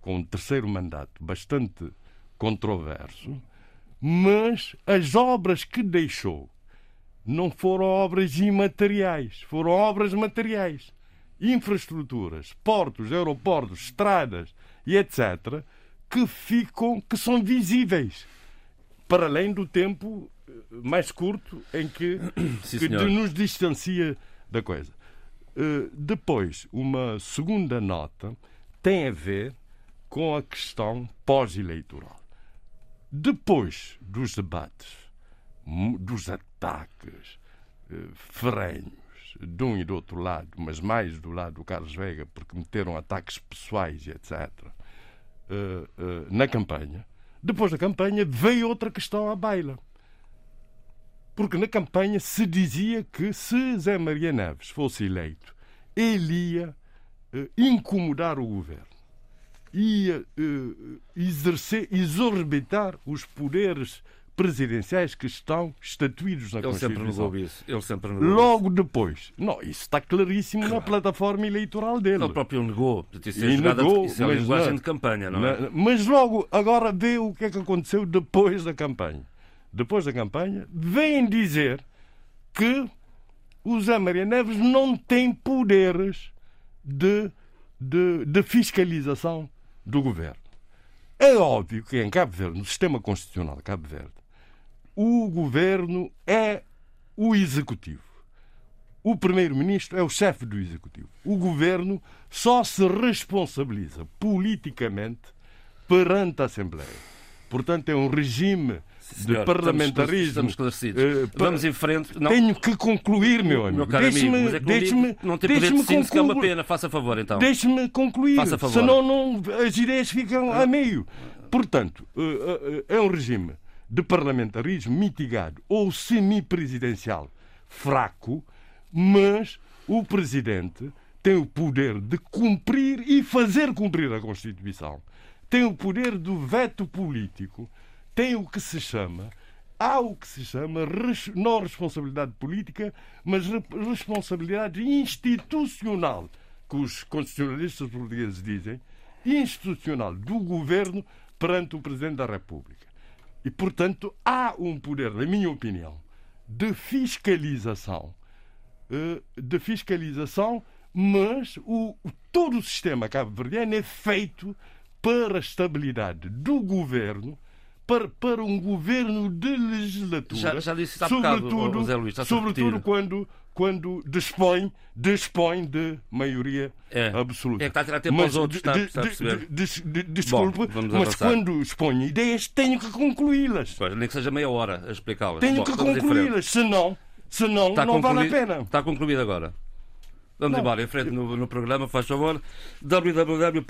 com um terceiro mandato bastante controverso, mas as obras que deixou não foram obras imateriais, foram obras materiais. Infraestruturas, portos, aeroportos, estradas e etc., que ficam, que são visíveis, para além do tempo eh, mais curto em que, Sim, que nos distancia da coisa. Uh, depois, uma segunda nota tem a ver com a questão pós-eleitoral. Depois dos debates, dos ataques eh, ferrenhos de um e do outro lado, mas mais do lado do Carlos Veiga, porque meteram ataques pessoais e etc., eh, eh, na campanha, depois da campanha veio outra questão à baila. Porque na campanha se dizia que se Zé Maria Neves fosse eleito, ele ia incomodar o governo ia uh, exercer, exorbitar os poderes presidenciais que estão estatuídos na Ele Constituição. Sempre negou isso. Ele sempre negou Logo isso. depois. Não, isso está claríssimo claro. na plataforma eleitoral dele. Ele próprio negou. Isso é, negou, isso é linguagem não, de campanha, não é? Mas logo, agora vê o que é que aconteceu depois da campanha. Depois da campanha, vêm dizer que o Zé Maria Neves não tem poderes de, de, de fiscalização do governo. É óbvio que em Cabo Verde, no sistema constitucional de Cabo Verde, o governo é o executivo. O primeiro-ministro é o chefe do executivo. O governo só se responsabiliza politicamente perante a Assembleia. Portanto, é um regime de parlamentarismo. Estamos esclarecidos. Uh, Vamos em frente. Não. Tenho que concluir, meu amigo. Meu deixe-me, é deixe-me, não tem poder de síntese, que é uma pena. Faça favor, então. Deixe-me concluir. Faça favor. Senão não, as ideias ficam a meio. Portanto, uh, é um regime de parlamentarismo mitigado ou semipresidencial fraco, mas o presidente tem o poder de cumprir e fazer cumprir a Constituição. Tem o poder do veto político. Tem o que se chama há o que se chama não responsabilidade política, mas responsabilidade institucional, que os constitucionalistas portugueses dizem, institucional do governo perante o Presidente da República. E, portanto, há um poder, na minha opinião, de fiscalização, eh, de fiscalização, mas o, todo o sistema cabo-verdiano é feito para a estabilidade do governo, para, para um governo de legislatura. Já, já disse sobretudo, bocado, José Luís, sobretudo quando, quando dispõe, dispõe de maioria é. absoluta. É que está a tirar tempo mas, aos outros, está, está a perceber? De, de, desculpe, Bom, mas quando expõe ideias, tenho que concluí-las. nem que seja meia hora a explicá-las. Tenho Bom, que concluí-las, senão, senão está não vale a pena. Está concluído agora. Vamos não. embora, em frente no, no programa, faz favor. www.rtp.pt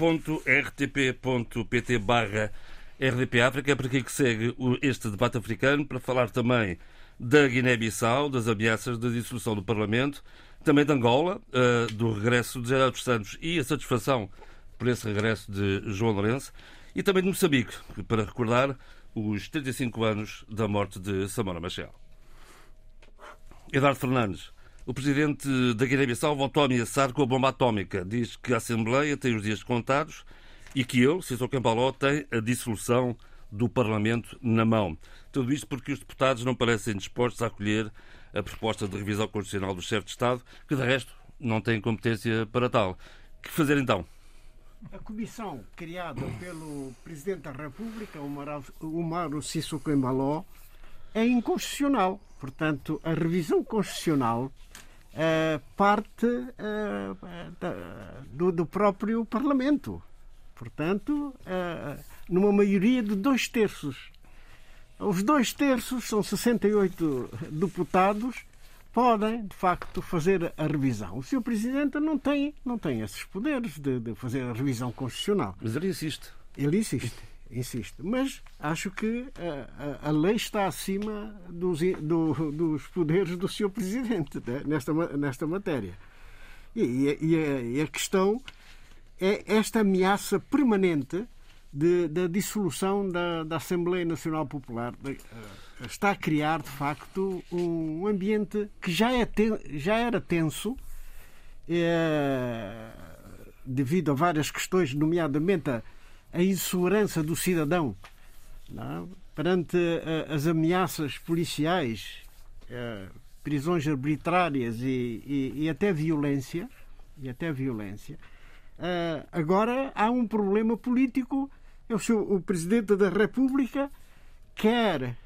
barra RDP África, é por aqui que segue este debate africano, para falar também da Guiné-Bissau, das ameaças da dissolução do Parlamento, também de Angola, eh, do regresso de Gerardo Santos e a satisfação por esse regresso de João Lourenço, e também de Moçambique, para recordar os 35 anos da morte de Samora Machel. Eduardo Fernandes, o presidente da Guiné-Bissau voltou a ameaçar com a bomba atómica. Diz que a Assembleia tem os dias contados e que ele, Cícero Cambaló, tem a dissolução do Parlamento na mão. Tudo isto porque os deputados não parecem dispostos a acolher a proposta de revisão constitucional do chefe de Estado, que de resto não tem competência para tal. Que fazer então? A comissão criada pelo Presidente da República, o Mauro Sissoko Embaló, é inconstitucional. Portanto, a revisão constitucional uh, parte da, do, do próprio Parlamento. Portanto, eh, numa maioria de dois terços. Os dois terços, são 68 deputados, podem, de facto, fazer a revisão. O Sr. Presidente não tem, não tem esses poderes de, de fazer a revisão constitucional. Mas ele insiste. Ele insiste, insiste. Mas acho que a, a, a lei está acima dos, do, dos poderes do Sr. Presidente né, nesta, nesta matéria. E, e, a, e a questão é esta ameaça permanente da dissolução da, da, Assembleia Nacional Popular. De, uh, está a criar, de facto, um ambiente que já, é ten, já era tenso, é, devido a várias questões, nomeadamente a, a insegurança do cidadão não? É? perante uh, as ameaças policiais, prisões arbitrárias e, e, e até violência. E até violência agora há um problema político. Eu sou o Presidente da República quer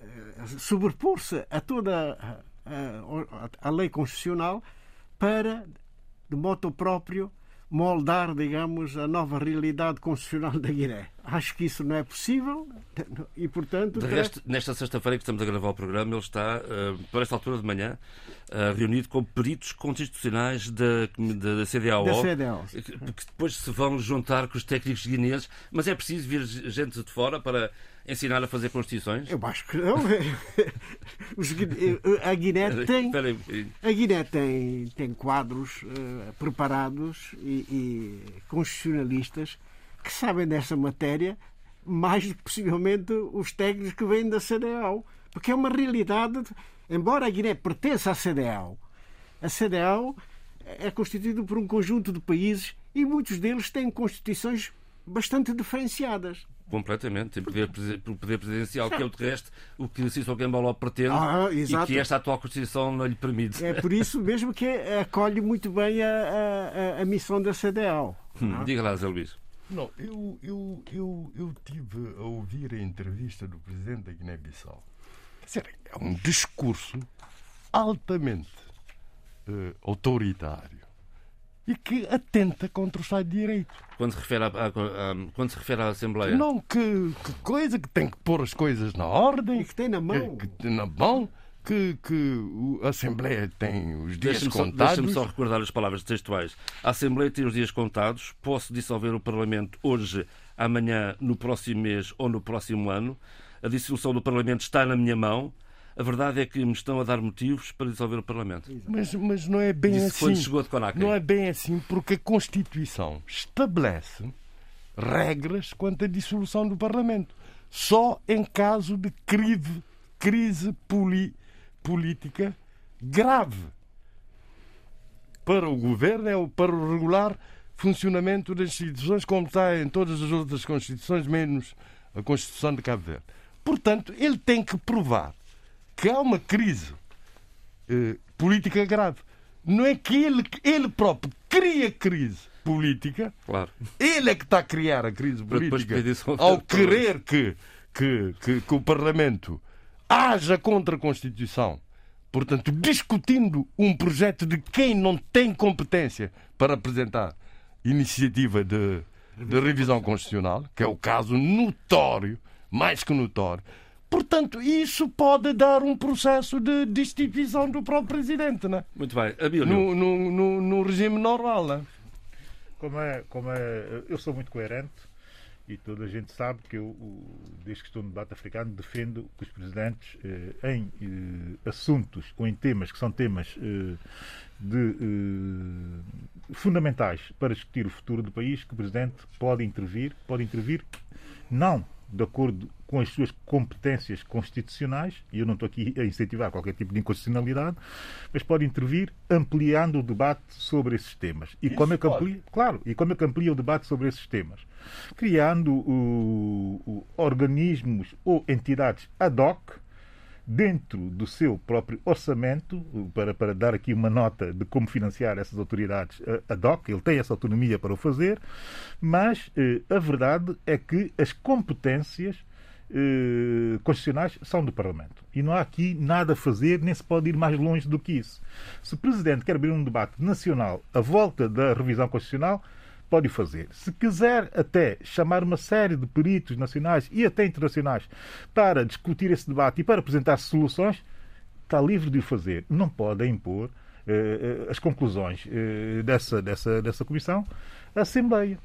uh, sobrepor-se a toda a, a, a, lei constitucional para, de modo próprio, moldar, digamos, a nova realidade constitucional da Guiné. Acho que isso não é possível e, portanto. De resto, nesta sexta-feira que estamos a gravar o programa, ele está, uh, para esta altura de manhã, uh, reunido com peritos constitucionais da, da, da CDAO, da CDAO. Que, que depois se vão juntar com os técnicos guineenses. Mas é preciso vir gente de fora para ensinar a fazer constituições? Eu acho que não. Os, a Guiné tem, a Guiné tem, tem quadros uh, preparados e, e constitucionalistas que sabem dessa matéria mais do que possivelmente os técnicos que vêm da CDAO. Porque é uma realidade, embora a Guiné pertença à CDAO, a CDAO é constituída por um conjunto de países e muitos deles têm constituições bastante diferenciadas. Completamente. Tem poder, poder presidencial, que é o de resto o que Cícero Gambaló pretende ah, e que esta atual Constituição não lhe permite. É por isso mesmo que acolhe muito bem a, a, a missão da CDAO. Hum, diga lá, Zé Luís. Não, eu, eu, eu, eu tive a ouvir a entrevista do presidente da Guiné-Bissau. É um discurso altamente uh, autoritário, e que atenta contra o Estado de Direito. Quando se refere, à, à, à, quando se refere à Assembleia? Não, que, que, coisa que tem que pôr as coisas na ordem. E que tem na mão. Que, que na mão. Que, que a Assembleia tem os dias deixa contados. Deixa-me só recordar as palavras textuais. A Assembleia tem os dias contados. Posso dissolver o Parlamento hoje, amanhã, no próximo mês ou no próximo ano. A dissolução do Parlamento está na minha mão. A verdade é que me estão a dar motivos para dissolver o Parlamento. Mas, mas não é bem Disse assim. Quando chegou de Não é bem assim, porque a Constituição estabelece regras quanto à dissolução do Parlamento. Só em caso de crise, crise poli, política grave. Para o governo, é para o regular funcionamento das instituições, como está em todas as outras constituições, menos a Constituição de Cabo Verde. Portanto, ele tem que provar que há uma crise eh, política grave. Não é que ele, ele próprio cria crise política, claro. ele é que está a criar a crise política ao querer que, que, que, que o Parlamento haja contra a Constituição. Portanto, discutindo um projeto de quem não tem competência para apresentar iniciativa de, de revisão constitucional, que é o caso notório, mais que notório, Portanto, isso pode dar um processo de destituição do próprio presidente, né? Muito bem. Abílio. No, no, no, no regime normal, né? Como é, como é, eu sou muito coerente e toda a gente sabe que eu, desde que estou no debate africano, defendo que os presidentes, eh, em eh, assuntos ou em temas que são temas eh, de, eh, fundamentais para discutir o futuro do país, que o presidente pode intervir, pode intervir não de acordo com as suas competências constitucionais, e eu não estou aqui a incentivar qualquer tipo de inconstitucionalidade, mas pode intervir ampliando o debate sobre esses temas. E como é que amplia, claro, e como é que amplia o debate sobre esses temas? Criando uh, uh, organismos ou entidades ad hoc dentro do seu próprio orçamento, para, para dar aqui uma nota de como financiar essas autoridades uh, ad hoc, ele tem essa autonomia para o fazer, mas uh, a verdade é que as competências uh, constitucionais são do Parlamento. E não há aqui nada a fazer, nem se pode ir mais longe do que isso. Se o Presidente quer abrir um debate nacional à volta da revisão constitucional, pode fazer. Se quiser até chamar uma série de peritos nacionais e até internacionais para discutir esse debate e para apresentar soluções, está livre de o fazer. Não pode impor eh, as conclusões eh, dessa, dessa, dessa comissão à Assembleia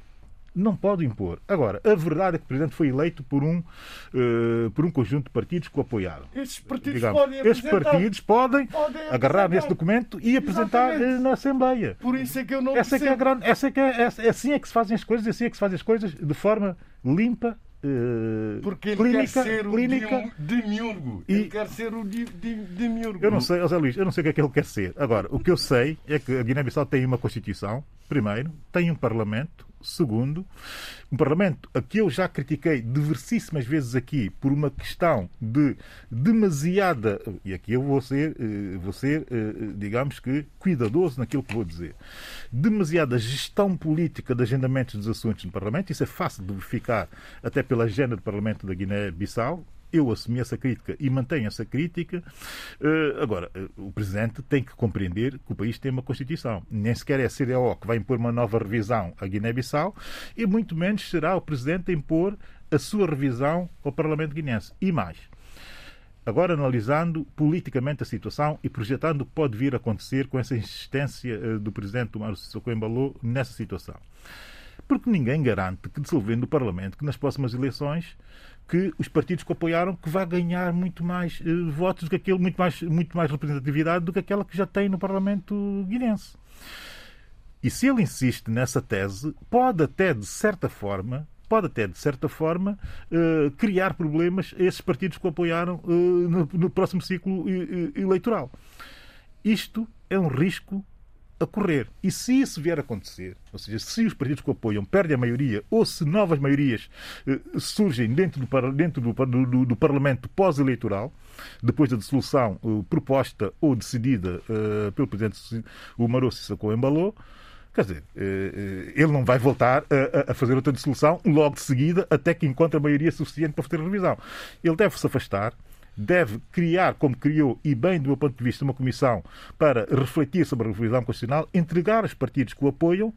não pode impor. Agora, a verdade é que o Presidente foi eleito por um, uh, por um conjunto de partidos que o apoiaram. Esses partidos Digamos, podem Esses partidos podem, podem agarrar nesse documento e apresentar Exatamente. na Assembleia. Por isso é que eu não essa percebo. É que é grande, essa é que é, é, assim é que se fazem as coisas, assim é que se fazem as coisas de forma limpa, Uh, Porque ele clínica, quer ser clínica, o demiurgo. E... Ele quer ser o demiurgo. Eu não sei, José Luís, eu não sei o que é que ele quer ser. Agora, o que eu sei é que a Guiné-Bissau tem uma Constituição, primeiro, tem um Parlamento, Segundo, um Parlamento a que eu já critiquei diversíssimas vezes aqui por uma questão de demasiada. E aqui eu vou ser, eh, vou ser eh, digamos que, cuidadoso naquilo que vou dizer. Demasiada gestão política de agendamentos dos assuntos no Parlamento. Isso é fácil de verificar até pela agenda do Parlamento da Guiné-Bissau eu assumi essa crítica e mantenho essa crítica. Uh, agora, uh, o Presidente tem que compreender que o país tem uma Constituição. Nem sequer é a CDO que vai impor uma nova revisão à Guiné-Bissau e muito menos será o Presidente a impor a sua revisão ao Parlamento guinense. E mais. Agora, analisando politicamente a situação e projetando o que pode vir a acontecer com essa insistência uh, do Presidente Mário Sissoko Embalou nessa situação. Porque ninguém garante que, dissolvendo o Parlamento, que nas próximas eleições que os partidos que apoiaram que vai ganhar muito mais uh, votos do que aquele, muito mais, muito mais representatividade do que aquela que já tem no Parlamento guinense. E se ele insiste nessa tese, pode até, de certa forma, pode até, de certa forma, uh, criar problemas a esses partidos que o apoiaram no, no, próximo ciclo eleitoral. Isto é um risco a correr. E se isso vier a acontecer, ou seja, se os partidos que o apoiam perdem a maioria ou se novas maiorias eh, surgem dentro do, dentro do, do, do Parlamento pós-eleitoral, depois da dissolução eh, proposta ou decidida eh, pelo Presidente Umaru Sissoko Embalou, Quer dizer, ele não vai voltar a, fazer outra dissolução logo de seguida até que encontre a maioria suficiente para fazer a revisão. Ele deve se afastar deve criar, como criou, e bem do meu ponto de vista, uma comissão para refletir sobre a revisão constitucional, entregar os partidos que o apoiam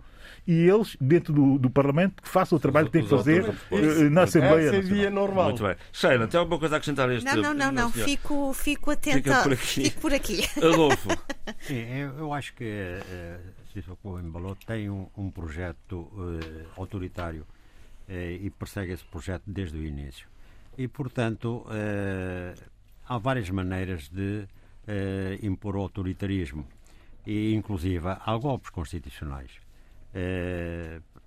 e eles, dentro do, do Parlamento, que façam o trabalho que têm que fazer uh, na Assembleia Essa via normal. Muito bem. Sheila, tem alguma coisa a acrescentar a este Não, não, não, não. Fico, fico atenta. Por aqui. Fico por aqui. Adolfo. Sim, eu, eu acho que uh, Sissoko Embalo tem um, um projeto uh, autoritário uh, e persegue esse projeto desde o início. E, portanto, uh, há várias maneiras de impor o autoritarismo. E, inclusive, há golpes constitucionais.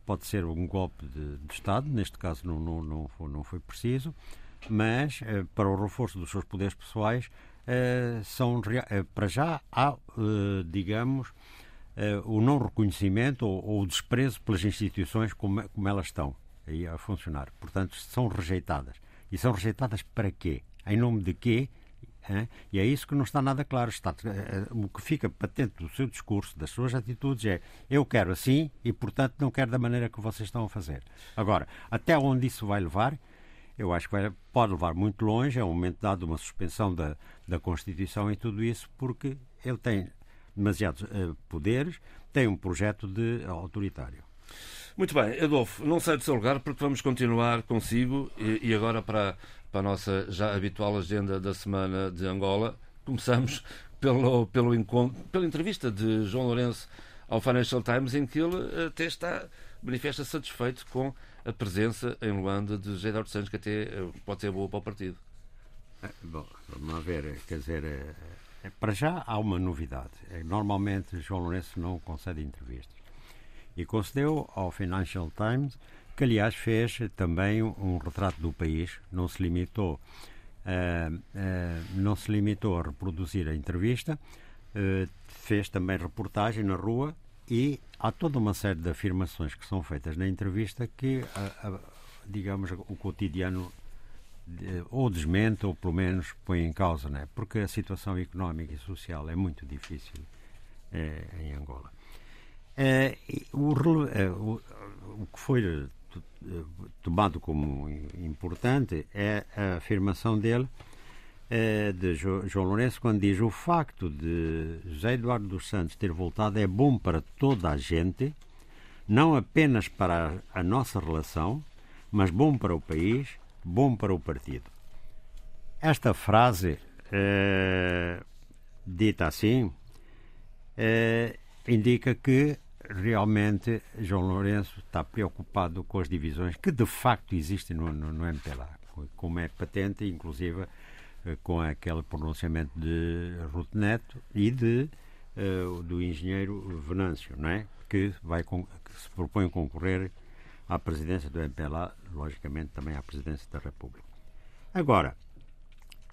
pode ser um golpe de, de Estado, neste caso não, não, não, foi, não foi preciso, mas para o reforço dos seus poderes pessoais, são, para já há, digamos, o não reconhecimento ou, ou, o desprezo pelas instituições como, como elas estão a funcionar. Portanto, são rejeitadas. E são rejeitadas para quê? Em nome de quê? Hein? E é isso que não está nada claro. Está, uh, o que fica patente do seu discurso, das suas atitudes, é eu quero assim e, portanto, não quero da maneira que vocês estão a fazer. Agora, até onde isso vai levar? Eu acho que vai, pode levar muito longe, é um momento dado uma suspensão da, da Constituição e tudo isso, porque ele tem demasiados uh, poderes, tem um projeto de autoritário. Muito bem, Adolfo, não sai do seu lugar porque vamos continuar consigo e, e agora para, para a nossa já habitual agenda da semana de Angola. Começamos pelo, pelo encontro, pela entrevista de João Lourenço ao Financial Times, em que ele até está manifesta satisfeito com a presença em Luanda de José Eduardo Santos, que até eh, pode ser boa para o partido. Eh, bom, vamos ver, quer dizer, é, para já há uma novidade. É, normalmente João Lourenço não concede entrevistas. E concedeu ao Financial Times, que aliás fez também um retrato do país, não se limitou, uh, uh, não se limitou a reproduzir a entrevista, uh, fez também reportagem na rua e há toda uma série de afirmações que são feitas na entrevista que, digamos, o cotidiano ou desmente ou pelo menos põe em causa, né? porque a situação económica e social é muito difícil é, em Angola. O, é, o, o, que foi tomado como importante é a afirmação dele, de João Lourenço, quando diz o facto de José Eduardo dos Santos ter voltado é bom para toda a gente, não apenas para a nossa relação, mas bom para o país bom para o partido. Esta frase, eh, dita assim, eh, indica que realmente João Lourenço está preocupado com as divisões que de facto existem no, no, no MPLA, como é patente, inclusive eh, com aquele pronunciamento de Ruth Neto e de, do engenheiro Venâncio, não é? que, vai, que se propõe concorrer à presidência do MPLA, logicamente também à presidência da República. Agora,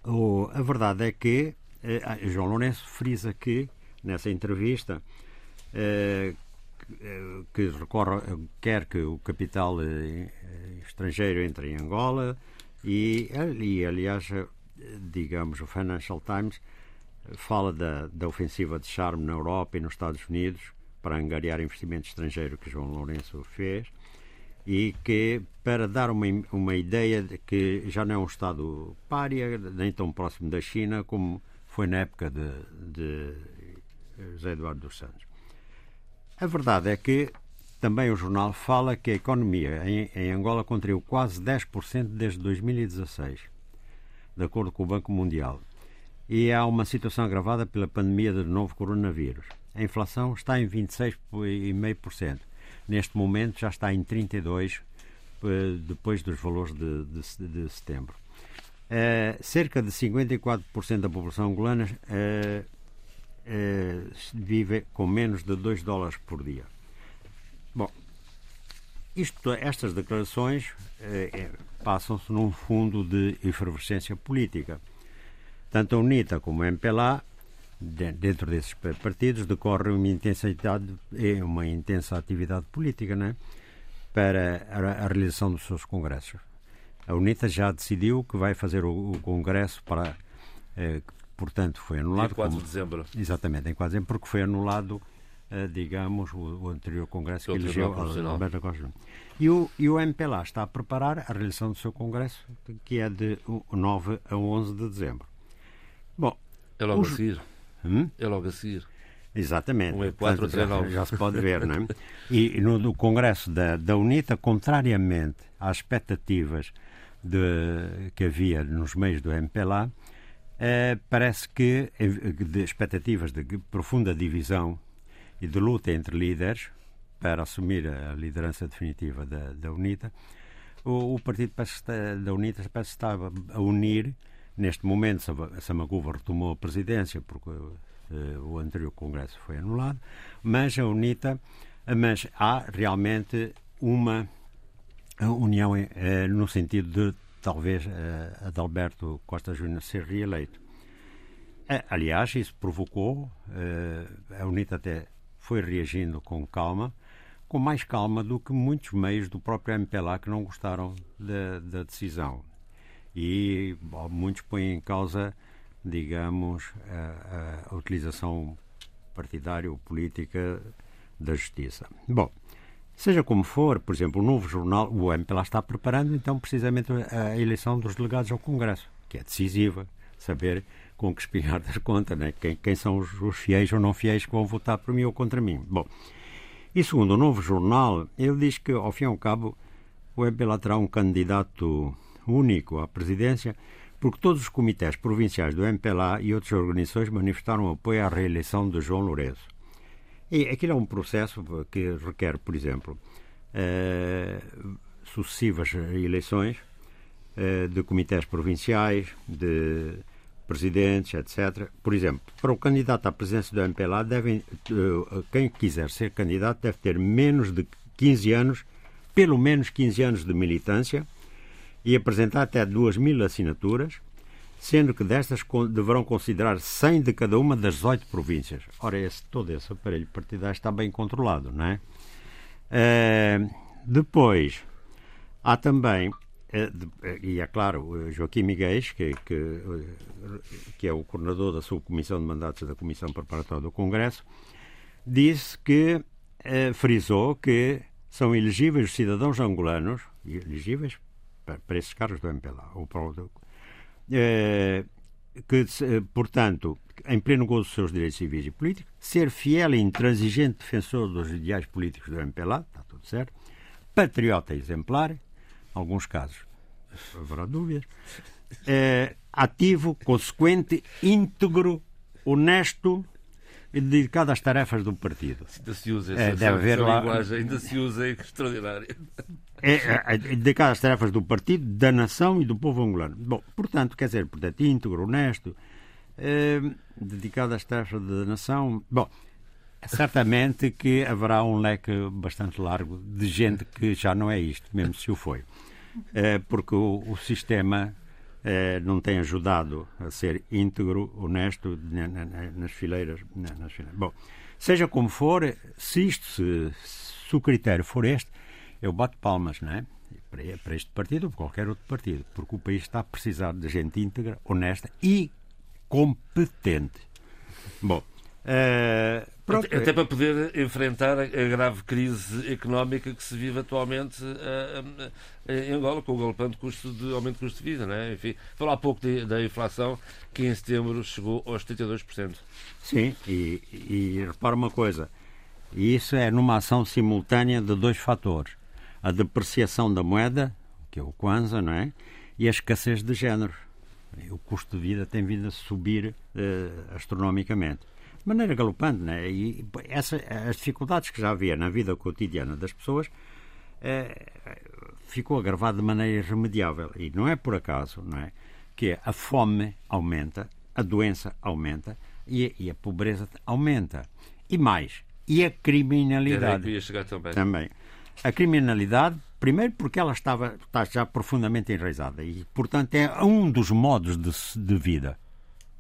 o, a verdade é que eh, João Lourenço frisa que, nessa entrevista, que recorre, quer que o capital eh, estrangeiro entre em Angola e, e, aliás, digamos, o Financial Times fala da, da ofensiva de charme na Europa e nos Estados Unidos para angariar investimento estrangeiro que João Lourenço fez e que, para dar uma, uma ideia de que já não é um Estado pária, nem tão próximo da China como foi na época de, de José Eduardo dos Santos. A verdade é que também o jornal fala que a economia em, em Angola contraiu quase 10% desde 2016, de acordo com o Banco Mundial. E há uma situação agravada pela pandemia do novo coronavírus. A inflação está em 26,5% neste momento já está em 32, eh, depois dos valores de, de, de setembro. Uh, cerca de 54% da população angolana uh, uh, vive com menos de 2 dólares por dia. Bom, isto, estas declarações passam-se num fundo de efervescência política. Tanto a UNITA como a MPLA dentro desses partidos decorre uma intensidade uma intensa atividade política né, para a, a, realização dos seus congressos. A UNITA já decidiu que vai fazer o, o congresso para eh, portanto foi anulado em 4 como, de dezembro. Exatamente, em 4 de dezembro, porque foi anulado uh, digamos, o, o, anterior Congresso que elegeu Alberto Costa. E o, e o MPLA está a preparar a realização do seu Congresso, que é de 9 a 11 de dezembro. Bom, é logo os... a seguir. Hum? É logo a seguir. Exatamente. Um é 4 já, já, se pode ver, não é? E no, no Congresso da, da UNITA, contrariamente às expectativas de, que havia nos meios do MPLA, eh, parece que de expectativas de profunda divisão e de luta entre líderes para assumir a liderança definitiva da, da UNITA, o, o partido da UNITA parece estava a unir. Neste momento, Samaguva retomou a presidência porque uh, o anterior Congresso foi anulado, mas a UNITA, mas há realmente uma união uh, no sentido de talvez uh, Adalberto Costa Júnior ser reeleito. aliás, isso provocou, a UNITA até foi reagindo com calma, com mais calma do que muitos meios do próprio MPLA que não gostaram da, da decisão. E bom, muitos põem em causa, digamos, a, a, utilização partidária ou política da justiça. Bom, seja como for, por exemplo, o novo jornal, o MPLA está preparando então precisamente a eleição dos delegados ao Congresso, que é decisiva, saber com que espinhar das contas, né? quem, quem são os, os fiéis ou não fiéis que vão votar por mim ou contra mim. Bom, e segundo o novo jornal, ele diz que, ao fim e ao cabo, o MPLA terá um candidato único à presidência, porque todos os comitês provinciais do MPLA e outras organizações manifestaram apoio à reeleição de João Lourenço. E aquilo é um processo que requer, por exemplo, eh, sucessivas eleições eh, de comitês provinciais, de presidentes, etc. Por exemplo, para o candidato à presidência do MPLA, devem, eh, quem quiser ser candidato deve ter menos de 15 anos, pelo menos 15 anos de militância, e apresentar até 2 mil assinaturas, sendo que destas deverão considerar 100 de cada uma das 18 províncias. Ora, esse, todo esse aparelho partidário está bem controlado, não é? Uh, depois, há também é, e é claro, Joaquim Miguel, que, que, que, é o coordenador da subcomissão de mandatos da Comissão Preparatória do Congresso, disse que, eh, frisou que são elegíveis os cidadãos angolanos, elegíveis para, para esses cargos do MPLA, ou para o, eh, que, portanto, em pleno gozo dos seus direitos civis e políticos, ser fiel e intransigente defensor dos ideais políticos do MPLA, está tudo certo, patriota exemplar, alguns casos haverá dúvidas, é, ativo, consequente, íntegro, honesto dedicado às tarefas do partido. Ainda se usa essa, é, deve haver lá... linguagem, ainda se usa, é extraordinário. É, é, é, dedicado às tarefas do partido, da nação e do povo angolano. Bom, portanto, quer dizer, portanto, íntegro, honesto, é, dedicado às tarefas da nação. Bom, certamente que haverá um leque bastante largo de gente que já não é isto, mesmo se o foi. É, porque o, o sistema é, não tem ajudado a ser íntegro, honesto nas fileiras, nas fileiras. Bom, seja como for, se isto, se, se o critério for este, eu bato palmas, não é? Para, este partido ou para qualquer outro partido, porque o país está a precisar de gente íntegra, honesta e competente. Bom, uh, Pronto. Até, até, para poder enfrentar a, grave crise económica que se vive atualmente uh, uh, em Angola, com o galopante custo de aumento de custo de vida. Né? Enfim, falar há pouco de, da inflação, que em setembro chegou aos 32%. Sim, e, e repara uma coisa: isso é numa ação simultânea de dois fatores: a depreciação da moeda, que é o Kwanza, não é? e a escassez de géneros. O custo de vida tem vindo a subir astronomicamente de maneira galopante, né? E essa, as dificuldades que já havia na vida cotidiana das pessoas eh, ficou agravado de maneira irremediável. E não é por acaso, não é? Que a fome aumenta, a doença aumenta e, e a pobreza aumenta. E mais, e a criminalidade. Ia chegar também. também. A criminalidade, primeiro porque ela estava, está já profundamente enraizada e, portanto, é um dos modos de, de vida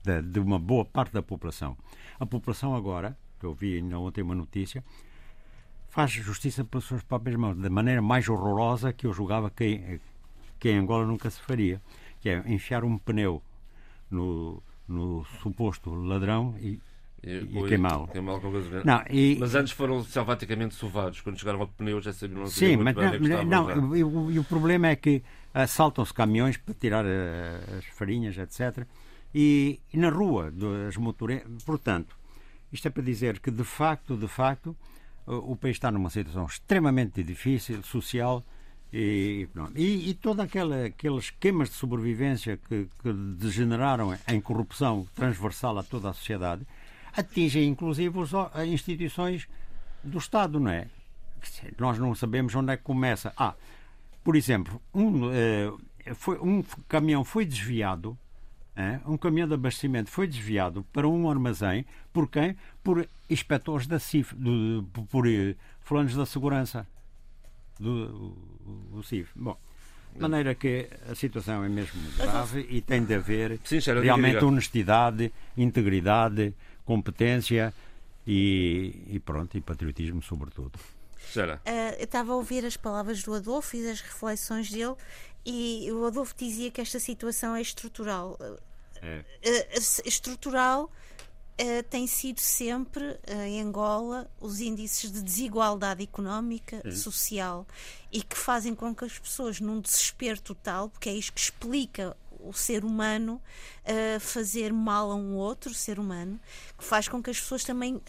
de, de uma boa parte da população. A população agora, que eu vi ainda ontem uma notícia, faz justiça pelas suas próprias mãos, da maneira mais horrorosa que eu julgava que, que em Angola nunca se faria, que é enfiar um pneu no, no suposto ladrão e, e, e queimá-lo. Queimá e... Mas antes foram selvaticamente sovados. Quando chegaram ao pneu já sabiam não Sim, mas não, não, e, o, e o problema é que assaltam-se caminhões para tirar uh, as farinhas, etc. E, e na rua, as motorentas. Portanto, isto é para dizer que, de facto, de facto, o país está numa situação extremamente difícil, social e, e, e todos aqueles esquemas de sobrevivência que, que, degeneraram em corrupção transversal a toda a sociedade atingem inclusive as instituições do Estado, não é? Nós não sabemos onde é que começa. Ah, por exemplo, um, eh, foi, um caminhão foi desviado um caminhão de abastecimento foi desviado para um armazém por quem? Por inspectores da CIF, do, por eh, fulanos da segurança do, do CIF. Bom, de maneira que a situação é mesmo grave e tem de haver Sim, realmente honestidade, integridade, competência e, e pronto, e patriotismo sobretudo. Uh, eu estava a ouvir as palavras do Adolfo e as reflexões dele e o Adolfo dizia que esta situação é estrutural. É. Uh, estrutural uh, tem sido sempre em Angola os índices de desigualdade económica, social e que fazem com que as pessoas, num desespero total, porque é isto que explica o ser humano uh, fazer mal a um outro ser humano, que faz com que as pessoas também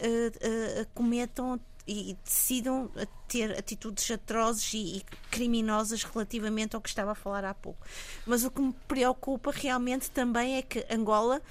cometam e decidam ter atitudes atrozes e, e, criminosas relativamente ao que estava a falar há pouco. Mas o que me preocupa realmente também é que Angola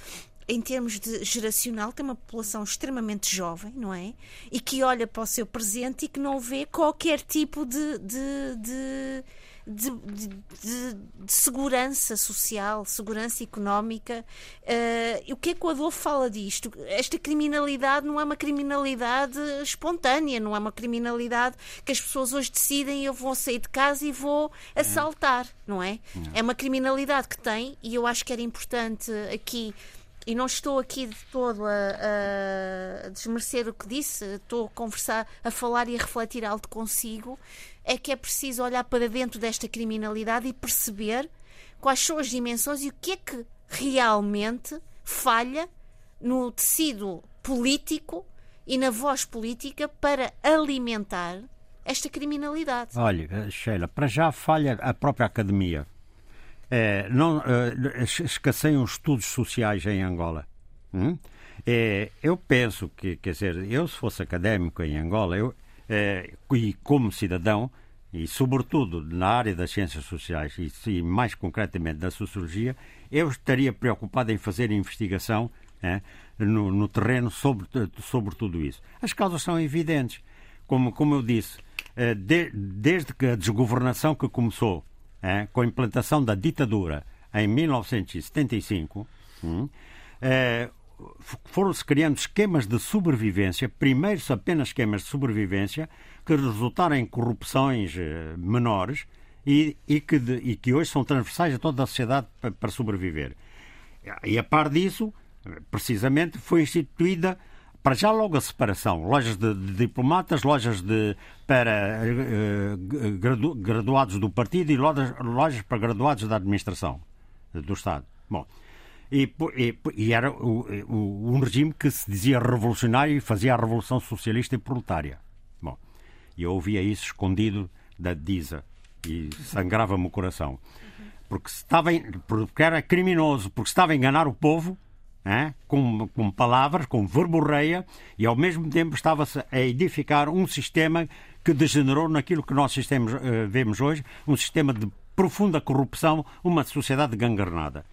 em termos de geracional, tem uma população extremamente jovem, não é? E que olha para o seu presente e que não vê qualquer tipo de, de, de de, de, de, segurança social, segurança económica. Uh, o que é que o Adolfo fala disto? Esta criminalidade não é uma criminalidade espontânea, não é uma criminalidade que as pessoas hoje decidem eu vou sair de casa e vou assaltar, não é? É uma criminalidade que tem, e eu acho que era importante aqui e não estou aqui de todo a, a, desmerecer o que disse, estou a conversar, a falar e a refletir algo consigo, é que é preciso olhar para dentro desta criminalidade e perceber quais são as dimensões e o que é que realmente falha no tecido político e na voz política para alimentar esta criminalidade. Olha, Sheila, para já falha a própria academia. É, não, é, escasseiam estudos sociais em Angola. Hum? É, eu penso que, quer dizer, eu se fosse académico em Angola, eu, é, e como cidadão, e sobretudo na área das ciências sociais e, e mais concretamente da sociologia, eu estaria preocupado em fazer investigação é, no, no, terreno sobre, sobre tudo isso. As causas são evidentes. Como, como eu disse, é, de, desde que a desgovernação que começou é, com a implantação da ditadura em 1975, hum, é, foram-se criando esquemas de sobrevivência, primeiro apenas esquemas de sobrevivência, que resultaram em corrupções eh, menores e, e, que, de, e que hoje são transversais a toda a sociedade para sobreviver. E a par disso, precisamente, foi instituída para já logo a separação, lojas de, de diplomatas, lojas de, para uh, gradu, graduados do partido e lojas, lojas para graduados da administração do Estado. Bom, e, e, e era o, o, um regime que se dizia revolucionário e fazia a revolução socialista e proletária. Bom, e eu ouvia isso escondido da DISA e sangrava-me o coração. Porque, estava, porque era criminoso, porque estava a enganar o povo com, com, palavras, com verborreia, e ao mesmo tempo estava-se a edificar um sistema que degenerou naquilo que nós sistemas, uh, vemos hoje, um sistema de profunda corrupção, uma sociedade gangrenada.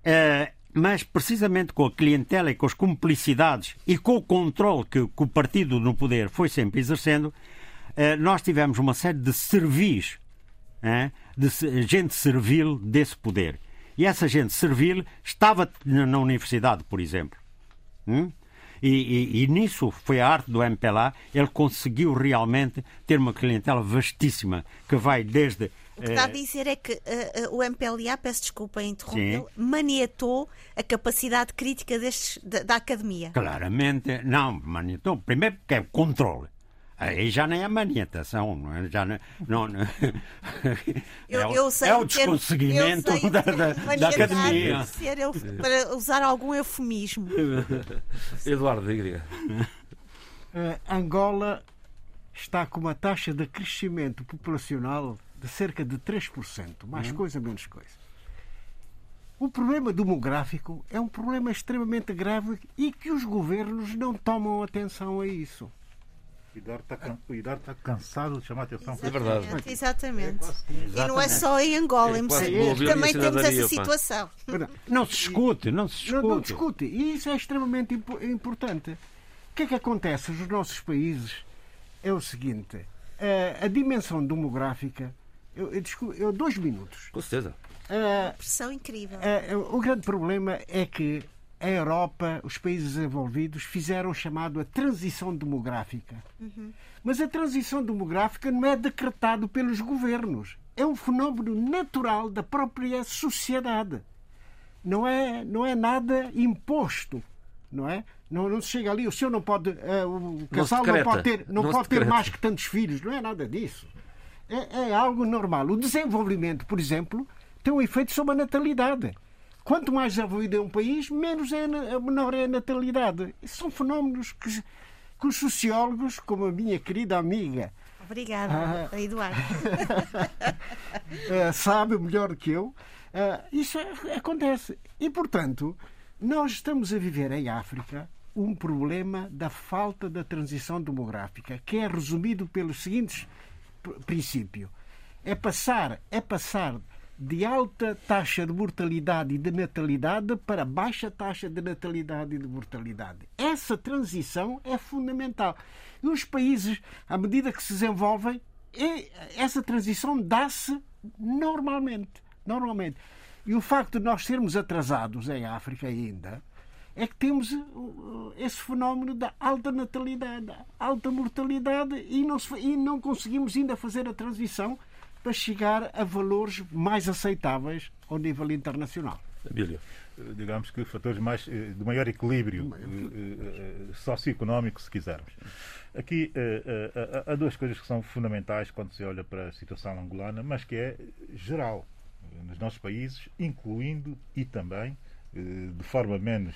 Uh, mas precisamente com a clientela e com as cumplicidades e com o controle que, que o partido no poder foi sempre exercendo, uh, nós tivemos uma série de servis, de gente servil desse poder. E essa gente servil estava na universidade, por exemplo. Hum? E, e, e, nisso foi a arte do MPLA. Ele conseguiu realmente ter uma clientela vastíssima que vai desde. O que está a eh, dizer é que uh, uh, o MPLA, peço desculpa interrompê-lo, maniatou a capacidade crítica destes, da, da, academia. Claramente, não, maniatou. Primeiro porque é controle. Aí já nem é maniatação, não é? Já não, não, não eu, é, o, eu sei é o desconseguimento eu sei da, da, da academia. Ser eu, para usar algum eufemismo. Eduardo, diga. Uh, Angola está com uma taxa de crescimento populacional de cerca de 3%, mais uhum. coisa, menos coisa. O problema demográfico é um problema extremamente grave e que os governos não tomam atenção a isso. O Idar está, cansado de chamar a atenção para É verdade. Exatamente. É E não é só em Angola, é em Moçambique também temos essa situação. Não se discute, não se discute. Não, não discute. E isso é extremamente importante. O que é que acontece nos nossos países? É o seguinte: a, a dimensão demográfica. Eu, eu, eu, dois minutos. Com certeza. Uh, Pressão incrível. Uh, o grande problema é que a Europa, os países desenvolvidos, fizeram o chamado a transição demográfica. Uhum. Mas a transição demográfica não é decretado pelos governos. É um fenómeno natural da própria sociedade. Não é, não é nada imposto. Não é? Não, não se chega ali, o senhor não pode. Uh, o casal não, não pode ter, não, não pode ter mais que tantos filhos. Não é nada disso. É, é algo normal. O desenvolvimento, por exemplo, tem um efeito sobre a natalidade. Quanto mais desenvolvido é um país, menos é, menor é a natalidade. São fenómenos que, que os sociólogos, como a minha querida amiga. Obrigada, ah, Eduardo. uh, sabe melhor que eu. Uh, isso é, acontece. E, portanto, nós estamos a viver em África um problema da falta da transição demográfica, que é resumido pelos seguintes princípios. É passar, é passar de alta taxa de mortalidade e de natalidade para baixa taxa de natalidade e de mortalidade. Essa transição é fundamental. E os países, à medida que se desenvolvem, essa transição dá-se normalmente. Normalmente. E o facto de nós sermos atrasados em África ainda é que temos uh, esse fenómeno da alta natalidade, alta mortalidade e não, e não conseguimos ainda fazer a transição para chegar a valores mais aceitáveis ao nível internacional. Abílio. Eh, digamos que fatores mais, eh, de maior equilíbrio eh, socioeconómico, se quisermos. Aqui há duas coisas que são fundamentais quando se olha para a situação angolana, mas que é geral nos nossos países, incluindo e também, de forma menos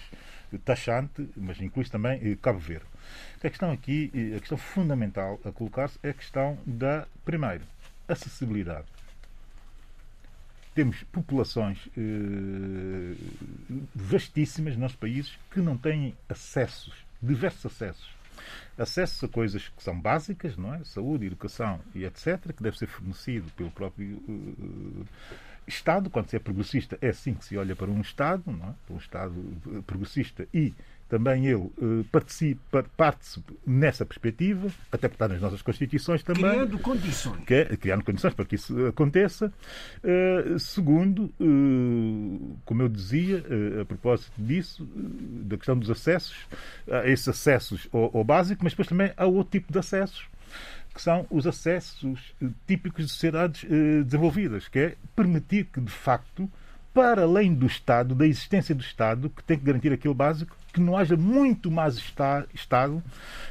taxante, mas inclui também Cabo Verde. A questão aqui, a questão fundamental a colocar-se é a questão da, primeiro, acessibilidade. Temos populações eh, vastíssimas nos países que não têm acessos, diversos acessos. Acessos a coisas que são básicas, não é? Saúde, educação e etc., que deve ser fornecido pelo próprio uh, Estado. Quando se é progressista, é assim que se olha para um Estado, não é? Um Estado progressista e também ele uh, participa, participa nessa perspectiva, até porque está nas nossas Constituições também. Criando condições. Que criando condições para que isso aconteça. Uh, segundo, uh, como eu dizia, a propósito disso, da questão dos acessos, a esses acessos ao, ao básico, mas depois também há outro tipo de acessos que são os acessos típicos de sociedades desenvolvidas, que é permitir que, de facto, para além do Estado, da existência do Estado, que tem que garantir aquilo básico, que não haja muito mais está, Estado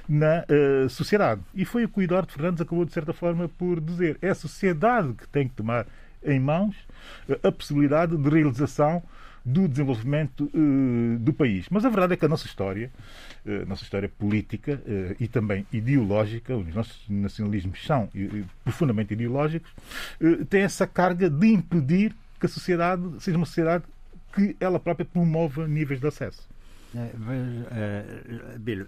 na uh, sociedade. E foi o que o Eduardo Fernandes acabou, de certa forma, por dizer. É a sociedade que tem que tomar em mãos uh, a possibilidade de realização do desenvolvimento uh, do país. Mas a verdade é que a nossa história, a nossa história política e também ideológica, os nossos nacionalismos são profundamente ideológicos, tem essa carga de impedir que a sociedade seja uma sociedade que ela própria promova níveis de acesso. É, é, de,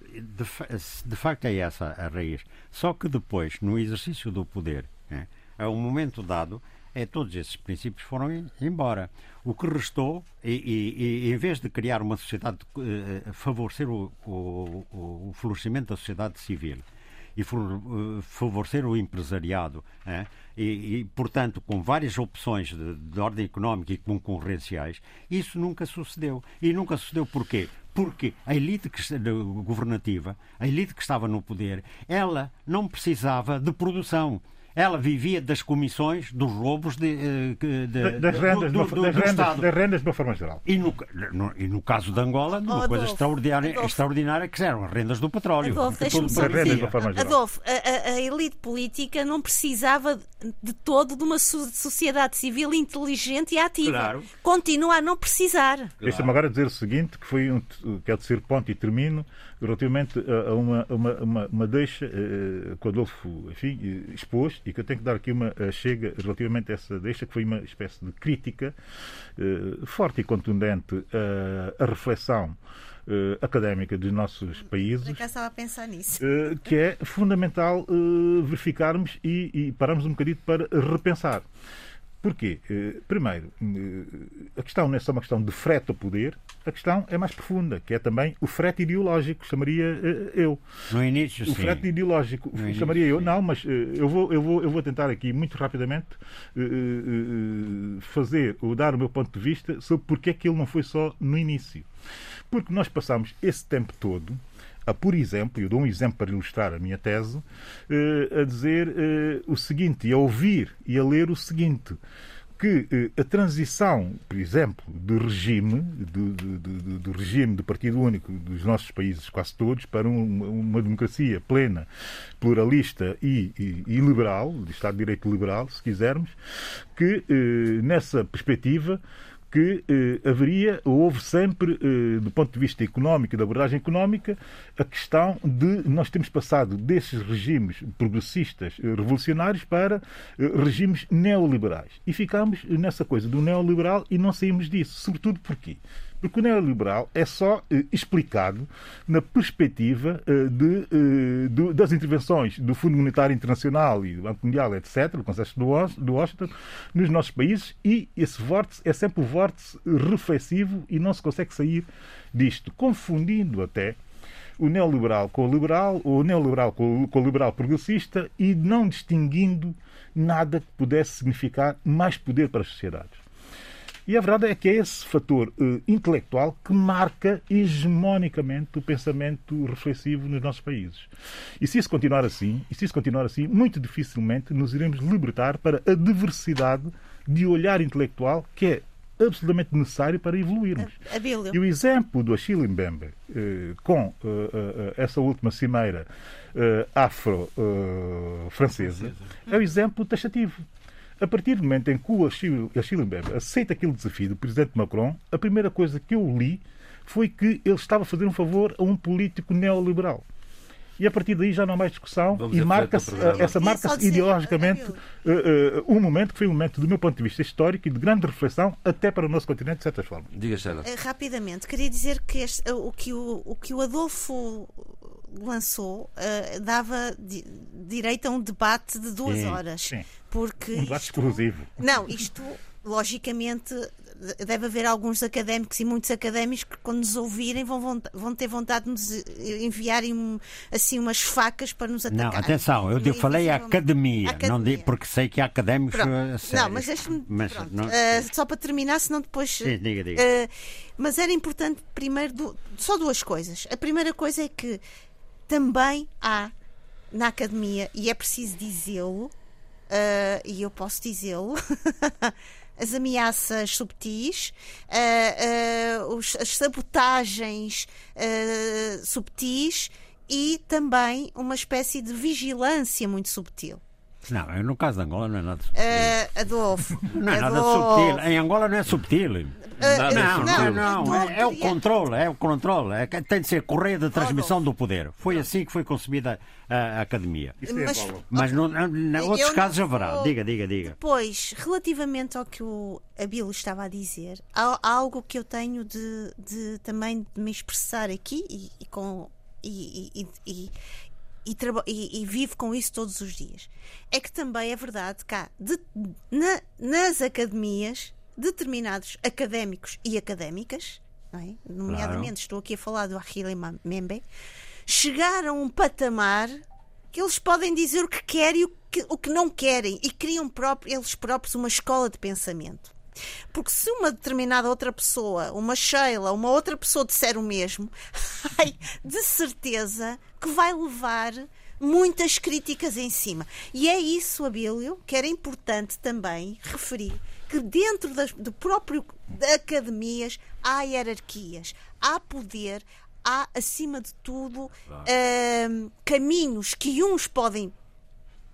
de, facto é essa a raiz. Só que depois, no exercício do poder, é, a um momento dado, é, todos esses princípios foram embora. O que restou, e, e, e em vez de criar uma sociedade, uh, favorecer o, o, o, florescimento da sociedade civil e uh, favorecer o empresariado, é, e, e, portanto, com várias opções de, de ordem económica e concorrenciais, isso nunca sucedeu. E nunca sucedeu porquê? Porque a elite governativa, a elite que estava no poder, ela não precisava de produção. Ela vivia das comissões, dos roubos de, eh, de, das, rendas, do, do, das, rendas, das rendas de uma forma geral. E no, no, e no caso de Angola, oh, uma Adolfo, coisa extraordinária, Adolfo. extraordinária que eram as rendas do petróleo. Adolfo, só de uma forma geral. Adolfo, a, a, elite política não precisava de todo de uma sociedade civil inteligente e ativa. Claro. Continua a não precisar. Claro. Deixa-me agora dizer o seguinte, que foi um, quero dizer ponto e termino, relativamente a uma, uma, uma, uma deixa uh, que o Adolfo enfim, eh, expôs e que eu tenho que dar aqui uma chega relativamente a essa deixa, que foi uma espécie de crítica uh, forte e contundente à reflexão Uh, académica dos nossos países. estava a pensar nisso. Que é fundamental verificarmos e, e pararmos um bocadinho para repensar. Porquê? Eh, primeiro, eh, a questão não é só uma questão de frete ao poder, a questão é mais profunda, que é também o frete ideológico, chamaria eh, eu. No início, o sim. frete ideológico, no chamaria início, eu. Sim. Não, mas eu vou, eu, vou, eu vou tentar aqui, muito rapidamente, fazer ou dar o meu ponto de vista sobre porque é que ele não foi só no início. Porque nós passamos esse tempo todo a, por exemplo, eu dou um exemplo para ilustrar a minha tese, eh, a dizer eh, o seguinte, e a ouvir e a ler o seguinte que eh, a transição, por exemplo, do regime, do, do, do, regime do Partido Único dos nossos países, quase todos, para uma, uma democracia plena, pluralista e, e, e, liberal, de Estado de Direito liberal, se quisermos, que nessa perspectiva que eh, haveria, houve sempre, eh, do ponto de vista económico da abordagem económica, a questão de nós temos passado desses regimes progressistas eh, revolucionários para eh, regimes neoliberais. E ficamos nessa coisa do neoliberal e não saímos disso. Sobretudo porquê? Porque o neoliberal é só eh, explicado na perspectiva eh, de, eh, de, das intervenções do Fundo Monetário Internacional e do Banco Mundial, etc., o Conselho do Washington, nos nossos países e esse vórtice é sempre o vórtice reflexivo e não se consegue sair disto, confundindo até o neoliberal com o liberal, ou o neoliberal com o, com o liberal progressista e não distinguindo nada que pudesse significar mais poder para as sociedades. E a verdade é que é esse fator uh, intelectual que marca hegemonicamente o pensamento reflexivo nos nossos países. E se isso continuar assim, e se isso continuar assim, muito dificilmente nos iremos libertar para a diversidade de olhar intelectual que é absolutamente necessário para evoluirmos. A, a e o exemplo do Achille Mbembe eh, com eh, eh, essa última cimeira eh, afro-francesa é o exemplo taxativo. A partir do momento em que o Achille, Mbembe aceita aquele desafio do presidente Macron, a primeira coisa que eu li foi que ele estava a fazer um favor a um político neoliberal. E a partir daí já não há mais discussão Vamos e marca essa marca-se ideologicamente uh, uh, um momento que foi um momento, do meu ponto de vista histórico e de grande reflexão até para o nosso continente, de certa forma. Diga, Sheila. Uh, rapidamente, queria dizer que este, o, que o, o que o Adolfo lançou uh, dava di direito a um debate de duas sim, horas. Sim. Porque um debate isto, exclusivo. Não, isto logicamente deve haver alguns académicos e muitos académicos que quando nos ouvirem vão, vão ter vontade de nos enviarem assim umas facas para nos atacar. Não, atenção, eu digo, falei a academia, academia. Não digo, porque sei que há académicos Não, mas deixe-me uh, só para terminar, senão depois Sim, diga, diga. Uh, mas era importante primeiro do, só duas coisas. A primeira coisa é que também há na academia, e é preciso dizê-lo, uh, e eu posso dizê-lo, as ameaças subtis, uh, uh, os, as sabotagens subtis e também uma espécie de vigilância muito subtil. Não, no caso de Angola não é nada subtil. Uh, Adolfo. Não é nada subtil. Em Angola não é subtil. Uh, não, não, não, não, é, é, o controle, é o controle. É, tem de ser correia de transmissão do poder. Foi assim que foi concebida a, a academia. É mas, mas não, não, outros casos haverá. Diga, diga, diga. Depois, relativamente ao que o Abilo estava a dizer, há, há algo que eu tenho de, de, também de me expressar aqui e, e com e, e, e, e, e, e vivo com isso todos os dias. É que também é verdade que há de, na, nas academias determinados académicos e académicas, é? nomeadamente claro. estou aqui a falar do Achille Membe, chegaram a um patamar que eles podem dizer o que querem e o que, o que não querem e criam próprio, eles próprios uma escola de pensamento. Porque se uma determinada outra pessoa, uma Sheila, uma outra pessoa disser o mesmo, ai, de certeza que vai levar muitas críticas em cima. E é isso, Abílio, que era importante também referir que dentro das, do próprio de academias há hierarquias, há poder, há acima de tudo uh, caminhos que uns podem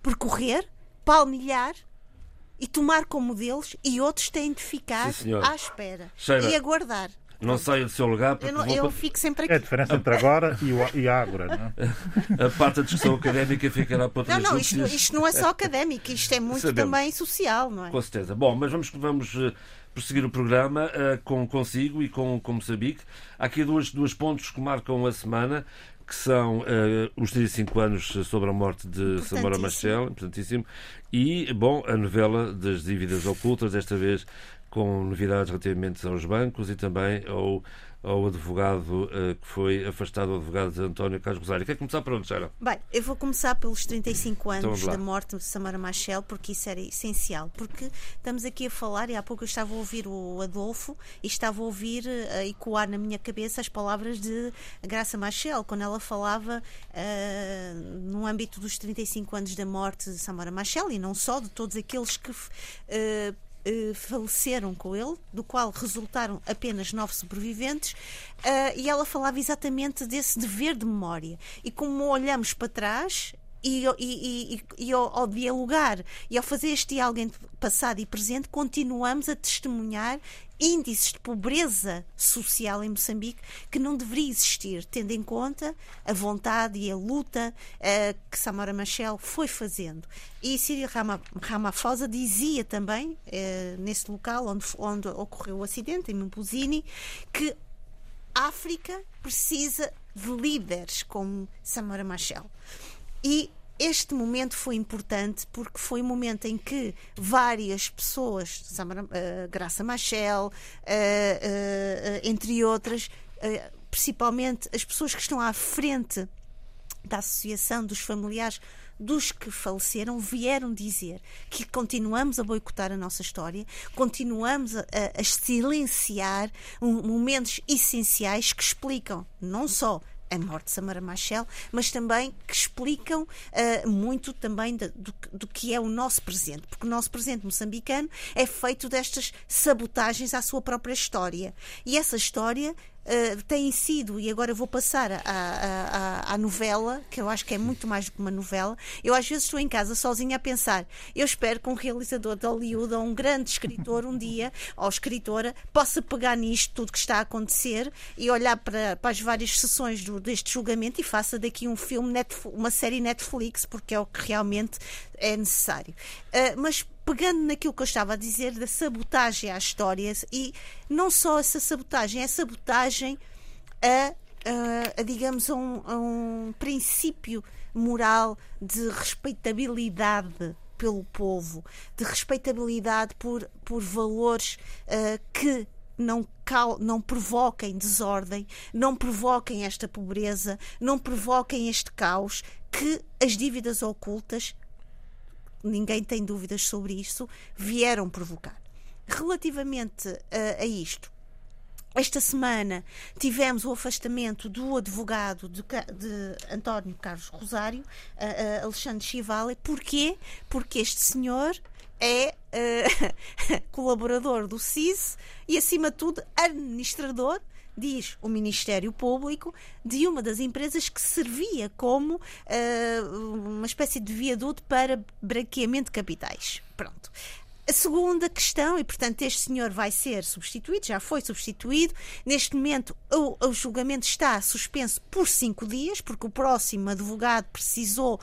percorrer, palmilhar e tomar como modelos e outros têm de ficar Sim, à espera Sheila, e aguardar. Não saia do seu lugar porque Eu, não- eu fico sempre aqui. É a diferença entre agora e, o, e agora, não é? a parte da discussão académica ficará para outras Não, não, isto, isto não é só académico, isto é muito Sabemos. também social, não é? Com certeza. Bom, mas vamos, vamos eh, prosseguir o programa eh, com consigo e com, com Moçambique. Há aqui duas, duas pontos que marcam a semana, que são eh, os 35 anos sobre a morte de Samora Machel, importantíssimo, e, bom, a novela das dívidas ocultas, desta vez com novidades relativamente aos bancos e também ao, ao advogado eh, que foi afastado, o advogado de António Carlos Rosário. Quer começar por onde, Sara? Bem, eu vou começar pelos 35 Então anos lá. da morte de Samara Machel, porque isso era essencial. Porque estamos aqui a falar, e há pouco eu estava a ouvir o Adolfo e estava a ouvir, eh, a ecoar na minha cabeça as palavras de Graça Machel, quando ela falava eh, no âmbito dos 35 anos da morte de Samara Machel, e não só, de todos aqueles que. eh, eh, faleceram com ele, do qual resultaram apenas nove sobreviventes, ah, e ela falava exatamente desse dever de memória. E como olhamos para trás. E, e- e- e- ao, ao dialogar e ao fazer este diálogo entre passado e presente, continuamos a testemunhar índices de pobreza social em Moçambique que não deveria existir, tendo em conta a vontade e a luta eh, que Samora Machel foi fazendo. E Cyril Rama- dizia também, eh, nesse local onde, onde ocorreu o acidente, em Mupuzini, que a África precisa de líderes como Samora Machel. E este momento foi importante porque foi um momento em que várias pessoas, eh, Graça Machel, eh, eh, entre outras, principalmente as pessoas que estão à frente da Associação dos Familiares dos que faleceram vieram dizer que continuamos a boicotar a nossa história, continuamos a, a- silenciar momentos essenciais que explicam não só a morte de Samara Machel, mas também que explicam ah, muito também da- do, do que é o nosso presente, porque o nosso presente moçambicano é feito destas sabotagens à sua própria história. E essa história Tem sido, e agora vou passar à, à, à- novela, que eu acho que é muito mais do que uma novela. Eu às vezes estou em casa sozinha a pensar. Eu espero que um realizador de Hollywood ou um grande escritor um dia, ou escritora, possa pegar nisto tudo que está a acontecer e olhar para, para as várias sessões do- deste julgamento e faça daqui um filme, Netf- uma série Netflix, porque é o que realmente é necessário. Uh, mas pegando naquilo que eu estava a dizer da sabotagem às histórias e não só essa sabotagem, é sabotagem a, a- a, digamos, a um, a um princípio moral de respeitabilidade pelo povo, de respeitabilidade por, por valores ah, que não, cau- não provoquem desordem, não provoquem esta pobreza, não provoquem este caos que as dívidas ocultas ninguém tem dúvidas sobre isso, vieram provocar. Relativamente a, a isto, esta semana tivemos o afastamento do advogado de, de António Carlos Rosário, a- a Alexandre Chivale. Porquê? Porque este senhor é eh, colaborador do CIS e, acima de tudo, administrador diz o Ministério Público, de uma das empresas que servia como eh, uma espécie de viaduto para branqueamento de capitais. Pronto. A segunda questão, e portanto este senhor vai ser substituído, já foi substituído. Neste momento o, o julgamento está suspenso por cinco dias, porque o próximo advogado precisou,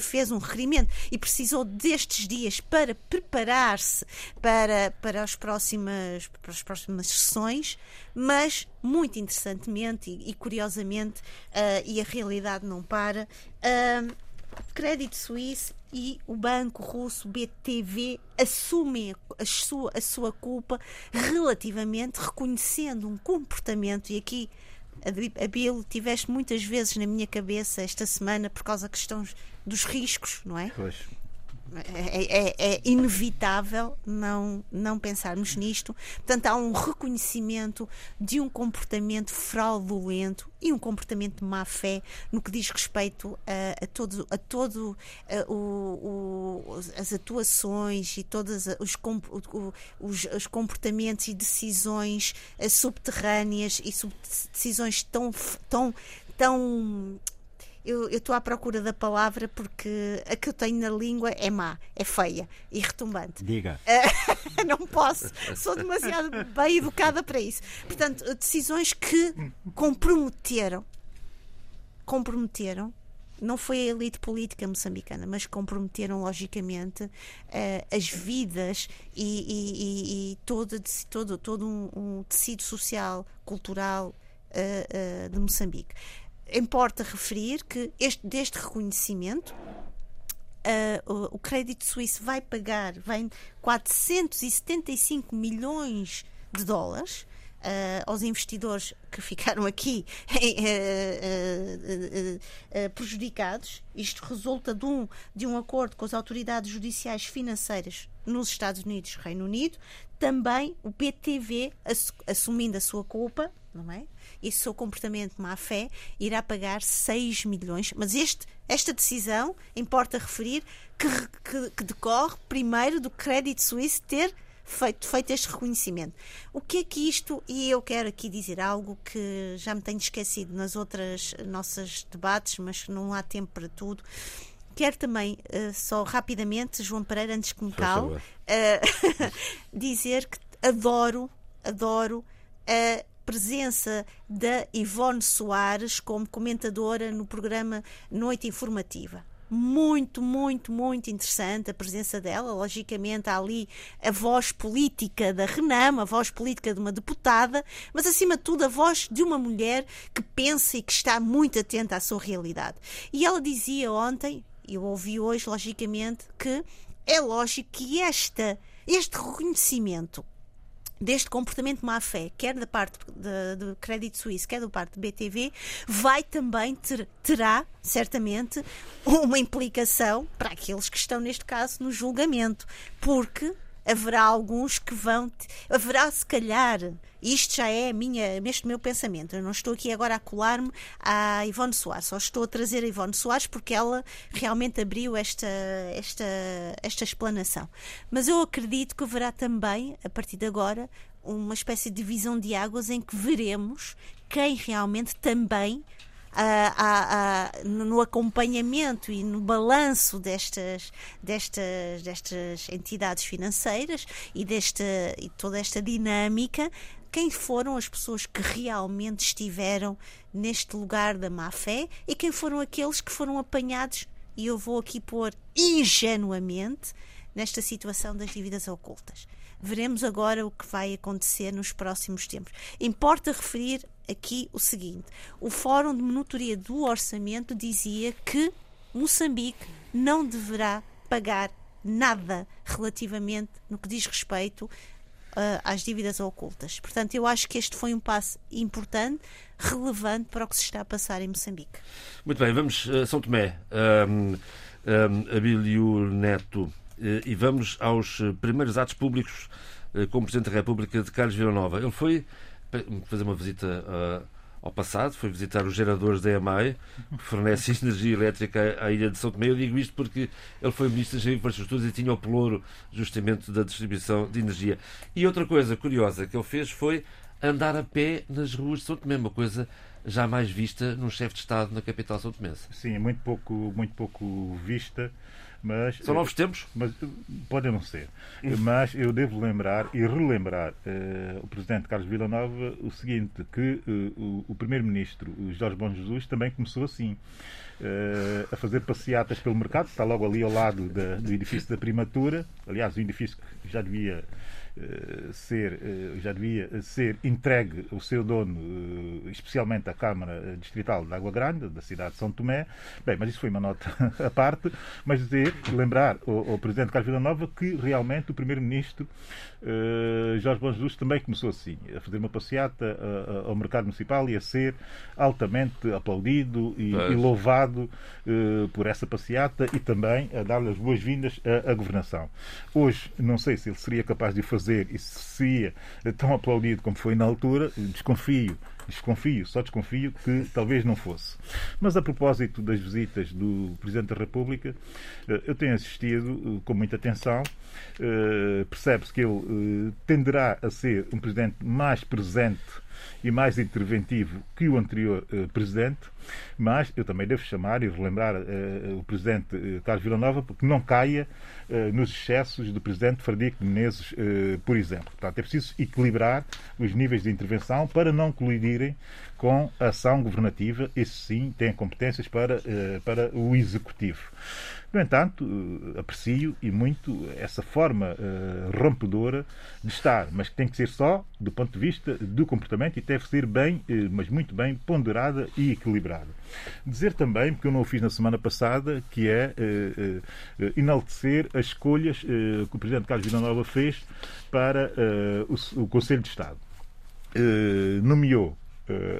fez um requerimento e precisou destes dias para preparar-se para, para, as próximas, para as próximas sessões. Mas, muito interessantemente e, e curiosamente, ah, e a realidade não para, ah, Crédito Suíço e o banco russo BTV assumem a sua, a sua culpa relativamente, reconhecendo um comportamento, e aqui Abilo, tiveste muitas vezes na minha cabeça esta semana por causa da questão dos riscos, não é? Pois. É, é, é, inevitável não, não pensarmos nisto. Portanto, há um reconhecimento de um comportamento fraudulento e um comportamento de má fé no que diz respeito a, a todo, a todo a, o, o, as atuações e todos os, os, os, comportamentos e decisões eh, subterrâneas e sub, decisões tão, tão, tão eu estou à procura da palavra porque a que eu tenho na língua é má, é feia e retumbante. Diga. não posso, sou demasiado bem educada para isso. Portanto, decisões que comprometeram, comprometeram não foi a elite política moçambicana, mas comprometeram logicamente uh, as vidas e, e, e, e todo, todo, todo um, um, tecido social, cultural uh, de Moçambique importa referir que este, deste reconhecimento uh, o, o crédito suíço vai pagar vai 475 milhões de dólares Uh, aos investidores que ficaram aqui uh, uh, prejudicados. Isto resulta de um, de um acordo com as autoridades judiciais financeiras nos Estados Unidos e Reino Unido. Também o PTV, assumindo a sua culpa, não é? E seu comportamento de má fé irá pagar 6 milhões. Mas este, esta decisão, importa referir, que, que, que decorre primeiro do Crédito Suíço ter feito, feito este reconhecimento. O que é que isto, e eu quero aqui dizer algo que já me tenho esquecido nas outras nossas debates, mas não há tempo para tudo. Quero também, uh, só rapidamente, João Pereira, antes que me cale, uh, dizer que adoro, adoro a presença da Ivone Soares como comentadora no programa Noite Informativa muito, muito, muito interessante a presença dela. Logicamente, há ali a voz política da Renam, a voz política de uma deputada, mas acima de tudo a voz de uma mulher que pensa e que está muito atenta à sua realidade. E ela dizia ontem, eu ouvi hoje, logicamente, que é lógico que esta, este reconhecimento deste comportamento má fé, quer da parte do Crédito Suíço, quer da parte do BTV, vai também ter, terá, certamente, uma implicação para aqueles que estão, neste caso, no julgamento, porque haverá alguns que vão. Haverá, se calhar, isto já é minha, este meu pensamento. Eu não estou aqui agora a colar-me à Ivone Soares, só estou a trazer a Ivone Soares porque ela realmente abriu esta, esta, esta explanação. Mas eu acredito que haverá também, a partir de agora, uma espécie de divisão de águas em que veremos quem realmente também no acompanhamento e no balanço destas, destas, destas entidades financeiras e, e toda esta dinâmica, quem foram as pessoas que realmente estiveram neste lugar da má fé e quem foram aqueles que foram apanhados, e eu vou aqui pôr ingenuamente, nesta situação das dívidas ocultas. Veremos agora o que vai acontecer nos próximos tempos. Importa referir aqui o seguinte: o Fórum de Monitoria do Orçamento dizia que Moçambique não deverá pagar nada relativamente no que diz respeito uh, às dívidas ocultas. Portanto, eu acho que este foi um passo importante, relevante para o que se está a passar em Moçambique. Muito bem, vamos a São Tomé. Um, um, Abílio Neto eh, e vamos aos eh, primeiros atos públicos eh, como Presidente da República de Carlos Villanova. Ele foi fazer uma visita ao passado, foi visitar os geradores da EMAI, que fornece energia elétrica à ilha de São Tomé. Eu digo isto porque ele foi Ministro das Infraestruturas e tinha o pelouro justamente da distribuição de energia. E outra coisa curiosa que ele fez foi andar a pé nas ruas de São Tomé, uma coisa jamais vista num chefe de Estado na capital são tomense. Sim, muito pouco, muito pouco vista. Mas, São novos tempos? Mas, podem não ser. Mas eu devo lembrar e relembrar uh, o Presidente Carlos Villanova o seguinte, que uh, o, o Primeiro-Ministro Jorge Bom Jesus também começou assim. Uh, a fazer passeatas pelo mercado, está logo ali ao lado da, do edifício da Primatura. Aliás, o edifício que já devia ser, eh, já devia ser entregue o seu dono, eh, especialmente à Câmara Distrital de Água Grande, da cidade de São Tomé. Bem, mas isso foi uma nota à parte. Mas dizer, lembrar ao, ao Presidente Carlos Vila Nova que realmente o Primeiro-Ministro Jorge Bom Jesus também começou assim, a fazer uma passeata ao mercado municipal e a ser altamente aplaudido e, e louvado por essa passeata e também a dar-lhe as boas-vindas à, à governação. Hoje, não sei se ele seria capaz de fazer e seria tão aplaudido como foi na altura, desconfio desconfio, só desconfio que talvez não fosse. Mas a propósito das visitas do Presidente da República, eh, eu tenho assistido eh, com muita atenção. Eh, percebe-se que ele tenderá a ser um Presidente mais presente e mais interventivo que o anterior uh, presidente, mas eu também devo chamar e relembrar uh, o presidente uh, Carlos Villanova porque não caia nos excessos do presidente Frederico Menezes, por exemplo. Portanto, é preciso equilibrar os níveis de intervenção para não colidirem com a ação governativa. Esse sim tem competências para, para o executivo. No entanto, eh, aprecio e muito essa forma uh, rompedora de estar, mas que tem que ser só do ponto de vista do comportamento e deve ser bem, uh, mas muito bem ponderada e equilibrada. Dizer também, porque eu não o fiz na semana passada, que é enaltecer as escolhas que o Presidente Carlos Villanova fez para o, Conselho de Estado. nomeou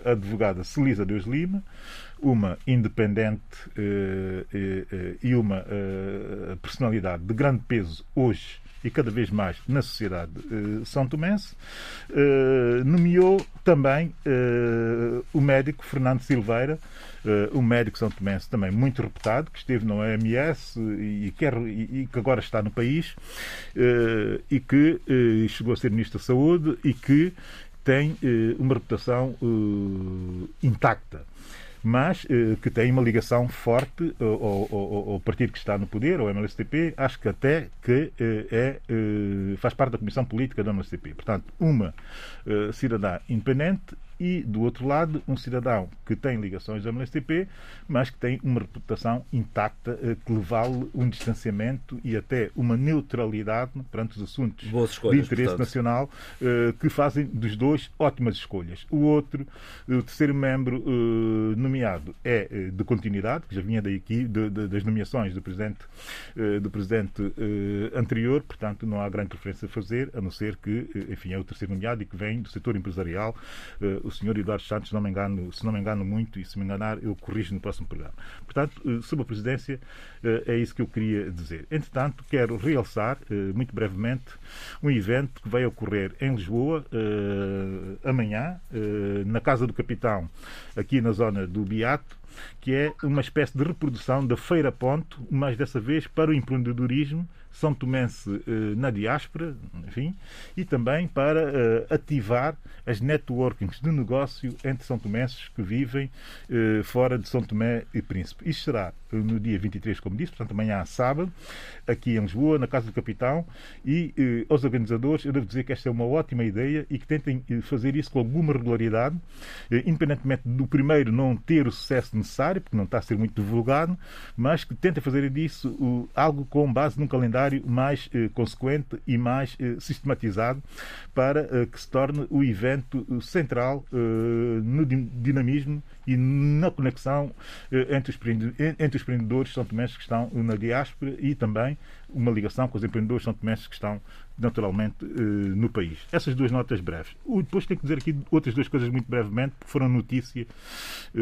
a advogada Celisa Deus Lima, uma independente uh, uh, e uma personalidade de grande peso hoje e cada vez mais na sociedade uh, são tomense, uh, nomeou também uh, o médico Fernando Silveira, uh, um médico são tomense também muito reputado, que esteve na OMS e, quer, e, e que agora está no país, e que chegou a ser Ministro da Saúde e que tem uma reputação intacta mas eh, que tem uma ligação forte ao, ao, ao, partido que está no poder, ao MLSTP, acho que até que eh, é, eh, faz parte da comissão política do MLSTP. Portanto, uma eh, cidadã independente e, do outro lado, um cidadão que tem ligações ao MLSTP, mas que tem uma reputação intacta eh, que leva-lhe um distanciamento e até uma neutralidade perante os assuntos escolhas, de interesse portanto. nacional eh, que fazem dos dois ótimas escolhas. O outro, o terceiro membro eh, nomeado é de continuidade, que já vinha daí, das nomeações do presidente, do presidente anterior, portanto não há grande preferência a fazer, a não ser que, enfim, é o terceiro nomeado e que vem do setor empresarial o senhor Eduardo Santos, não me engano, se não me engano muito, e se me enganar, eu corrijo no próximo programa. Portanto, eh, sob a presidência, eh, é isso que eu queria dizer. Entretanto, quero realçar, eh, muito brevemente, um evento que vai ocorrer em Lisboa amanhã, na Casa do Capitão, aqui na zona do Beato, que é uma espécie de reprodução da Feira Ponto, mas dessa vez para o empreendedorismo são Tomense eh, na diáspora, enfim, e também para eh, ativar as networkings de negócio entre São Tomenses que vivem eh, fora de São Tomé e Príncipe. Isto será no dia 23, como disse, portanto amanhã sábado, aqui em Lisboa, na Casa do Capitão, e aos organizadores eu devo dizer que esta é uma ótima ideia e que tentem fazer isso com alguma regularidade, independentemente do primeiro não ter o sucesso necessário, porque não está a ser muito divulgado, mas que tentem fazer disso algo com base num calendário mais uh, consequente e mais uh, sistematizado para que se torne o evento central no dinamismo e na conexão entre os, entre os empreendedores são tomenses que estão na diáspora e também uma ligação com os empreendedores são tomenses que estão naturalmente no país. Essas duas notas breves. Depois tenho que dizer aqui outras duas coisas muito brevemente, porque foram notícia,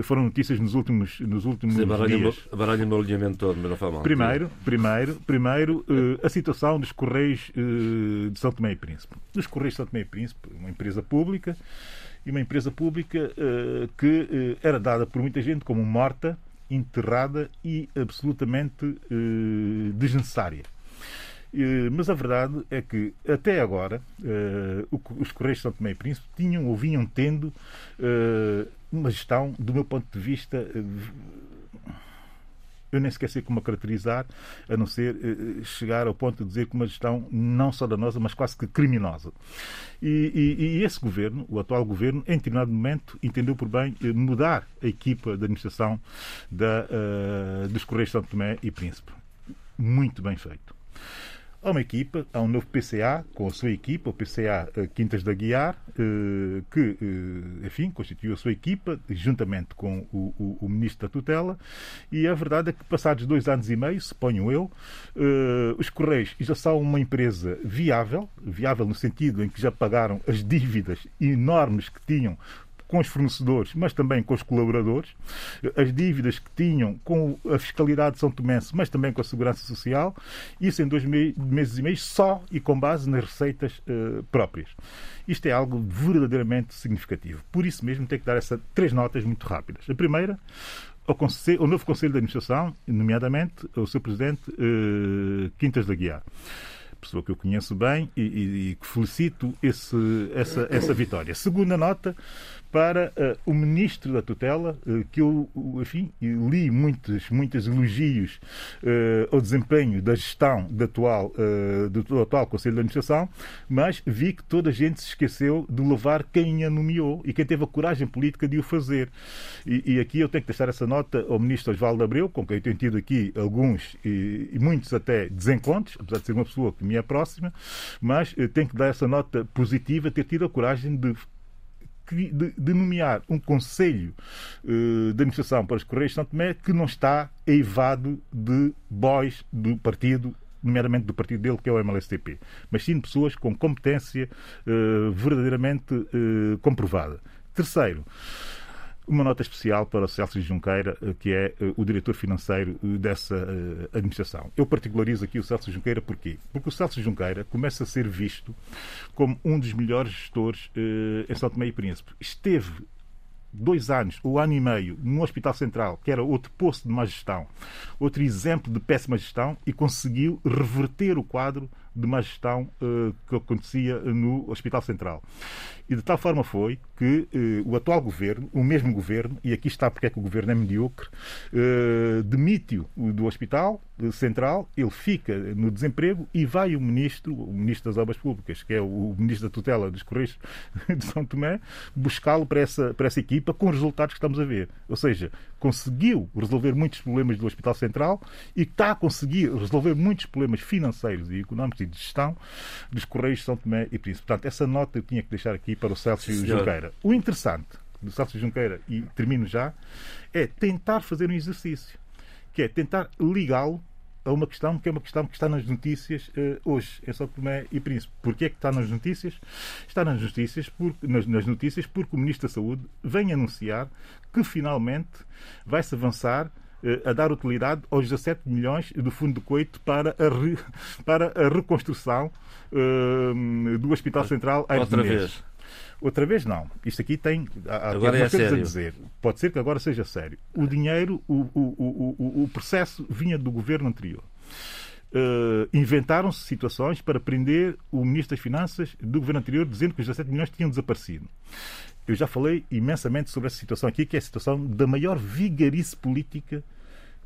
foram notícias nos últimos, nos últimos Sim, baralha dias. Baralha o alinhamento todo, mas não foi mal. Primeiro, primeiro, primeiro a situação dos Correios de São Tomé e Príncipe. Os Correios de São Tomé e Príncipe, uma empresa pública, e uma empresa pública que era dada por muita gente como morta, enterrada e absolutamente desnecessária. Mas a verdade é que, até agora, os Correios de São Tomé e Príncipe tinham ou vinham tendo uma gestão, do meu ponto de vista, eu nem sequer sei como a caracterizar, a não ser eh, chegar ao ponto de dizer que uma gestão não só danosa, mas quase que criminosa. E, e, e, esse governo, o atual governo, em determinado momento, entendeu por bem eh, mudar a equipa de administração da, uh, dos Correios de São Tomé e Príncipe. Muito bem feito. Há uma equipa, há um novo PCA com a sua equipa, o PCA eh, Quintas da Guiar, eh, que, eh, enfim, constituiu a sua equipa, juntamente com o, o, o, Ministro da Tutela, e a verdade é que, passados dois anos e meio, suponho eu, os Correios já são uma empresa viável, viável no sentido em que já pagaram as dívidas enormes que tinham com os fornecedores, mas também com os colaboradores, as dívidas que tinham com a fiscalidade de São Tomé, mas também com a Segurança Social, isso em dois meses e meio só e com base nas receitas uh, próprias. Isto é algo verdadeiramente significativo. Por isso mesmo tem que dar essas três notas muito rápidas. A primeira, o, conselho, novo Conselho de Administração, nomeadamente o seu Presidente uh, Quintas da Guiar pessoa que eu conheço bem e que felicito esse, essa, essa vitória. Segunda nota, para uh, o ministro da tutela, uh, que eu, enfim, li muitos, muitos elogios uh, ao desempenho da gestão do atual, do atual Conselho de Administração, mas vi que toda a gente se esqueceu de levar quem a nomeou e quem teve a coragem política de o fazer. E, e aqui eu tenho que deixar essa nota ao ministro Osvaldo Abreu, com quem eu tenho tido aqui alguns e, e muitos até desencontros, apesar de ser uma pessoa que me é próxima, mas tenho que dar essa nota positiva, ter tido a coragem de de, nomear um conselho uh, de administração para os Correios de São Tomé que não está eivado de boys do partido nomeadamente do partido dele, que é o MLSTP, mas sim de pessoas com competência uh, verdadeiramente uh, comprovada. Terceiro, uma nota especial para o Celso Junqueira, eh, que é eh, o diretor financeiro eh, dessa administração. Eu particularizo aqui o Celso Junqueira porquê? Porque o Celso Junqueira começa a ser visto como um dos melhores gestores em São Tomé e Príncipe. Esteve dois anos ou ano e meio no Hospital Central, que era outro posto de má gestão, outro exemplo de péssima gestão, e conseguiu reverter o quadro de má gestão uh, que acontecia no Hospital Central. E de tal forma foi que uh, o atual governo, o mesmo governo, e aqui está porque é que o governo é mediocre, uh, demite-o do Hospital Central, ele fica no desemprego e vai o ministro, o ministro das Obras Públicas, que é o ministro da tutela dos Correios de São Tomé, buscá-lo para essa, para essa equipa com os resultados que estamos a ver. Ou seja, conseguiu resolver muitos problemas do Hospital Central e está a conseguir resolver muitos problemas financeiros e económicos e de gestão dos Correios de São Tomé e Príncipe. Portanto, essa nota eu tinha que deixar aqui para o Celso Junqueira. O interessante do Celso Junqueira, e termino já, é tentar fazer um exercício, que é tentar ligá-lo a uma questão que é uma questão que está nas notícias uh, hoje em São Tomé e Príncipe. Porquê é que está nas notícias? Está nas notícias, porque, nas, nas notícias porque o Ministro da Saúde vem anunciar que finalmente vai-se avançar eh, a dar utilidade aos 17 milhões do Fundo de Coito para a, re, para a reconstrução uh, do Hospital Central Outra vez. Outra vez não. Isto aqui tem há, agora é sério. a dizer. Pode ser que agora seja sério. O dinheiro, o, o, o, o processo vinha do governo anterior. Uh, inventaram-se situações para prender o Ministro das Finanças do governo anterior, dizendo que os 17 milhões tinham desaparecido. Eu já falei imensamente sobre essa situação aqui, que é a situação da maior vigarice política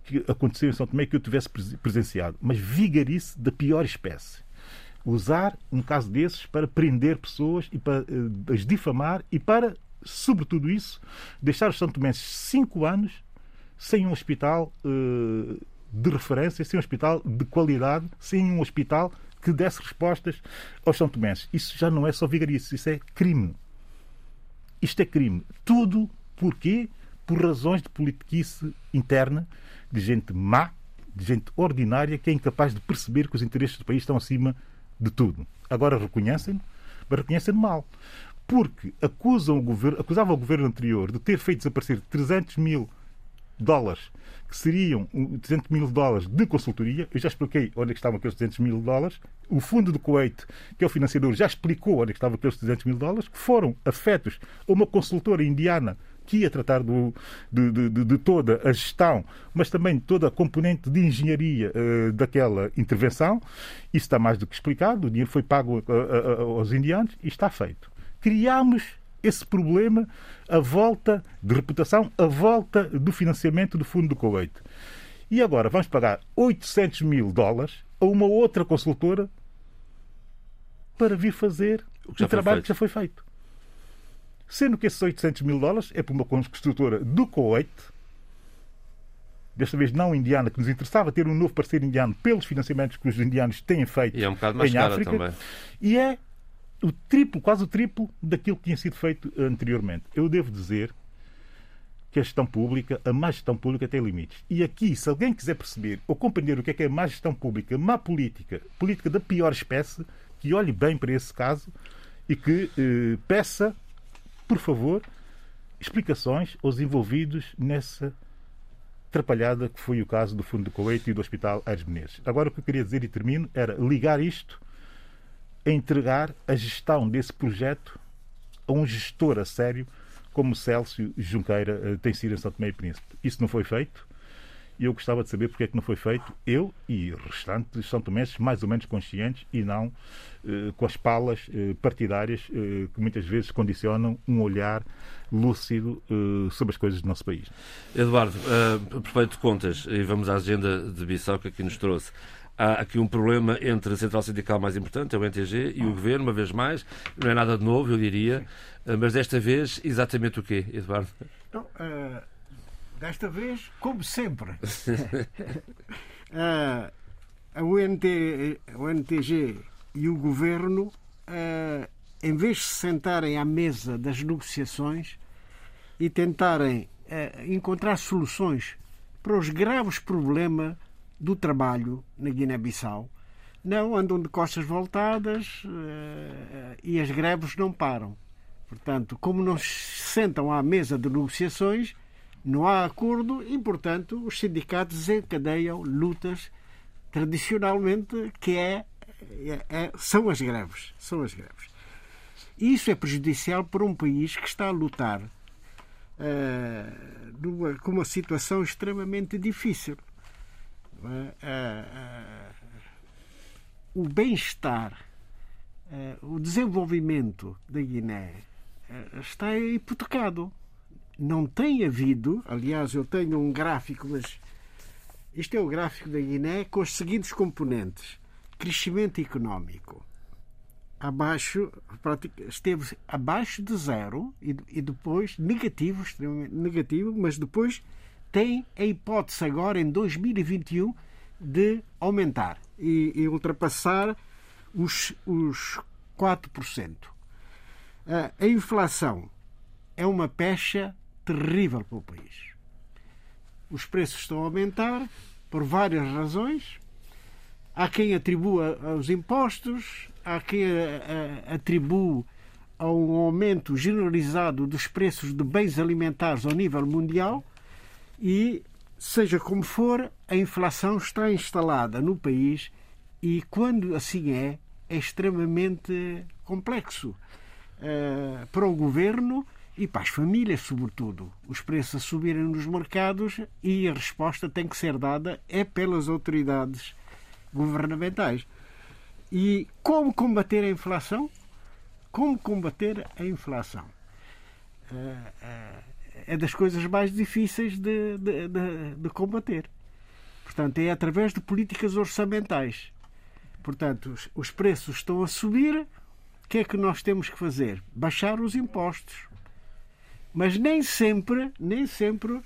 que aconteceu em São Tomé que eu tivesse presenciado. Mas vigarice da pior espécie. Usar um caso desses para prender pessoas e para uh, as difamar e para, sobretudo isso, deixar os São Tomenses cinco anos sem um hospital uh, de referência, sem um hospital de qualidade, sem um hospital que desse respostas aos São Tomenses. Isso já não é só vigarice, isso é crime. Isto é crime. Tudo porquê? Por razões de politiquice interna, de gente má, de gente ordinária, que é incapaz de perceber que os interesses do país estão acima de tudo. Agora reconhecem, mas reconhecem mal. Porque acusam o governo, acusavam o governo anterior de ter feito desaparecer 300 mil dólares, que seriam 300 mil dólares de consultoria. Eu já expliquei onde é estavam aqueles 300 mil dólares. O fundo do Kuwait, que é o financiador, já explicou onde é estavam aqueles 300 mil dólares, que foram afetos a uma consultora indiana que ia tratar do, de, de, de, toda a gestão, mas também de toda a componente de engenharia uh, daquela intervenção. Isso está mais do que explicado. O dinheiro foi pago uh, uh, aos indianos e está feito. Criámos esse problema, a volta de reputação, a volta do financiamento do fundo do Kuwait. E agora vamos pagar 800 mil dólares a uma outra consultora para vir fazer o, o trabalho que já foi feito. Sendo que esses 800 mil dólares é para uma construtora do Kuwait, desta vez não indiana, que nos interessava ter um novo parceiro indiano pelos financiamentos que os indianos têm feito e é um bocado mais em cara África. também. E é o triplo, quase o triplo daquilo que tinha sido feito anteriormente. Eu devo dizer que a gestão pública, a má gestão pública tem limites. E aqui, se alguém quiser perceber ou compreender o que é que é má gestão pública, má política, política da pior espécie, que olhe bem para esse caso e que eh, peça, por favor, explicações aos envolvidos nessa atrapalhada que foi o caso do Fundo do Coeito e do Hospital Aires Menezes. Agora, o que eu queria dizer e termino era ligar isto a entregar a gestão desse projeto a um gestor a sério como Célcio Junqueira eh, tem sido em São Tomé e Príncipe. Isso não foi feito e eu gostava de saber porque é que não foi feito, eu e os restantes São Tomenses mais ou menos conscientes e não eh, com as palas eh, partidárias eh, que muitas vezes condicionam um olhar lúcido eh, sobre as coisas do nosso país. Eduardo, uh, perfeito de contas, e vamos à agenda de Bissau que aqui nos trouxe há aqui um problema entre a central sindical mais importante, é o NTG, e o governo, uma vez mais. Não é nada de novo, eu diria. Mas desta vez, exatamente o quê, Eduardo? Não, uh, desta vez, como sempre. uh, a UNT, o NTG e o governo, uh, em vez de se sentarem à mesa das negociações e tentarem encontrar soluções para os graves problemas do trabalho na Guiné-Bissau. Não andam de costas voltadas uh, e as greves não param. Portanto, como não se sentam à mesa de negociações, não há acordo e, portanto, os sindicatos desencadeiam lutas tradicionalmente que é, é, é, são as greves. São as greves. Isso é prejudicial para um país que está a lutar uh, numa, com uma situação extremamente difícil. É, é, o bem-estar, o desenvolvimento da Guiné está hipotecado. Não tem havido, aliás, eu tenho um gráfico, mas isto é o gráfico da Guiné com os seguintes componentes: crescimento económico abaixo, esteve abaixo de zero e, depois negativo, extremamente negativo, mas depois tem a hipótese agora, em 2021, de aumentar e, e ultrapassar os, os 4%. A inflação é uma pecha terrível para o país. Os preços estão a aumentar por várias razões. Há quem atribua aos impostos, há quem atribua a um aumento generalizado dos preços de bens alimentares ao nível mundial e, seja como for, a inflação está instalada no país e, quando assim é, é extremamente complexo uh, para o governo e para as famílias, sobretudo. Os preços a subirem nos mercados e a resposta tem que ser dada é pelas autoridades governamentais. E como combater a inflação? Como combater a inflação? Uh, uh, é das coisas mais difíceis de, de, de, de combater. Portanto, é através de políticas orçamentais. Portanto, os, os preços estão a subir. O que é que nós temos que fazer? Baixar os impostos. Mas nem sempre, nem sempre uh,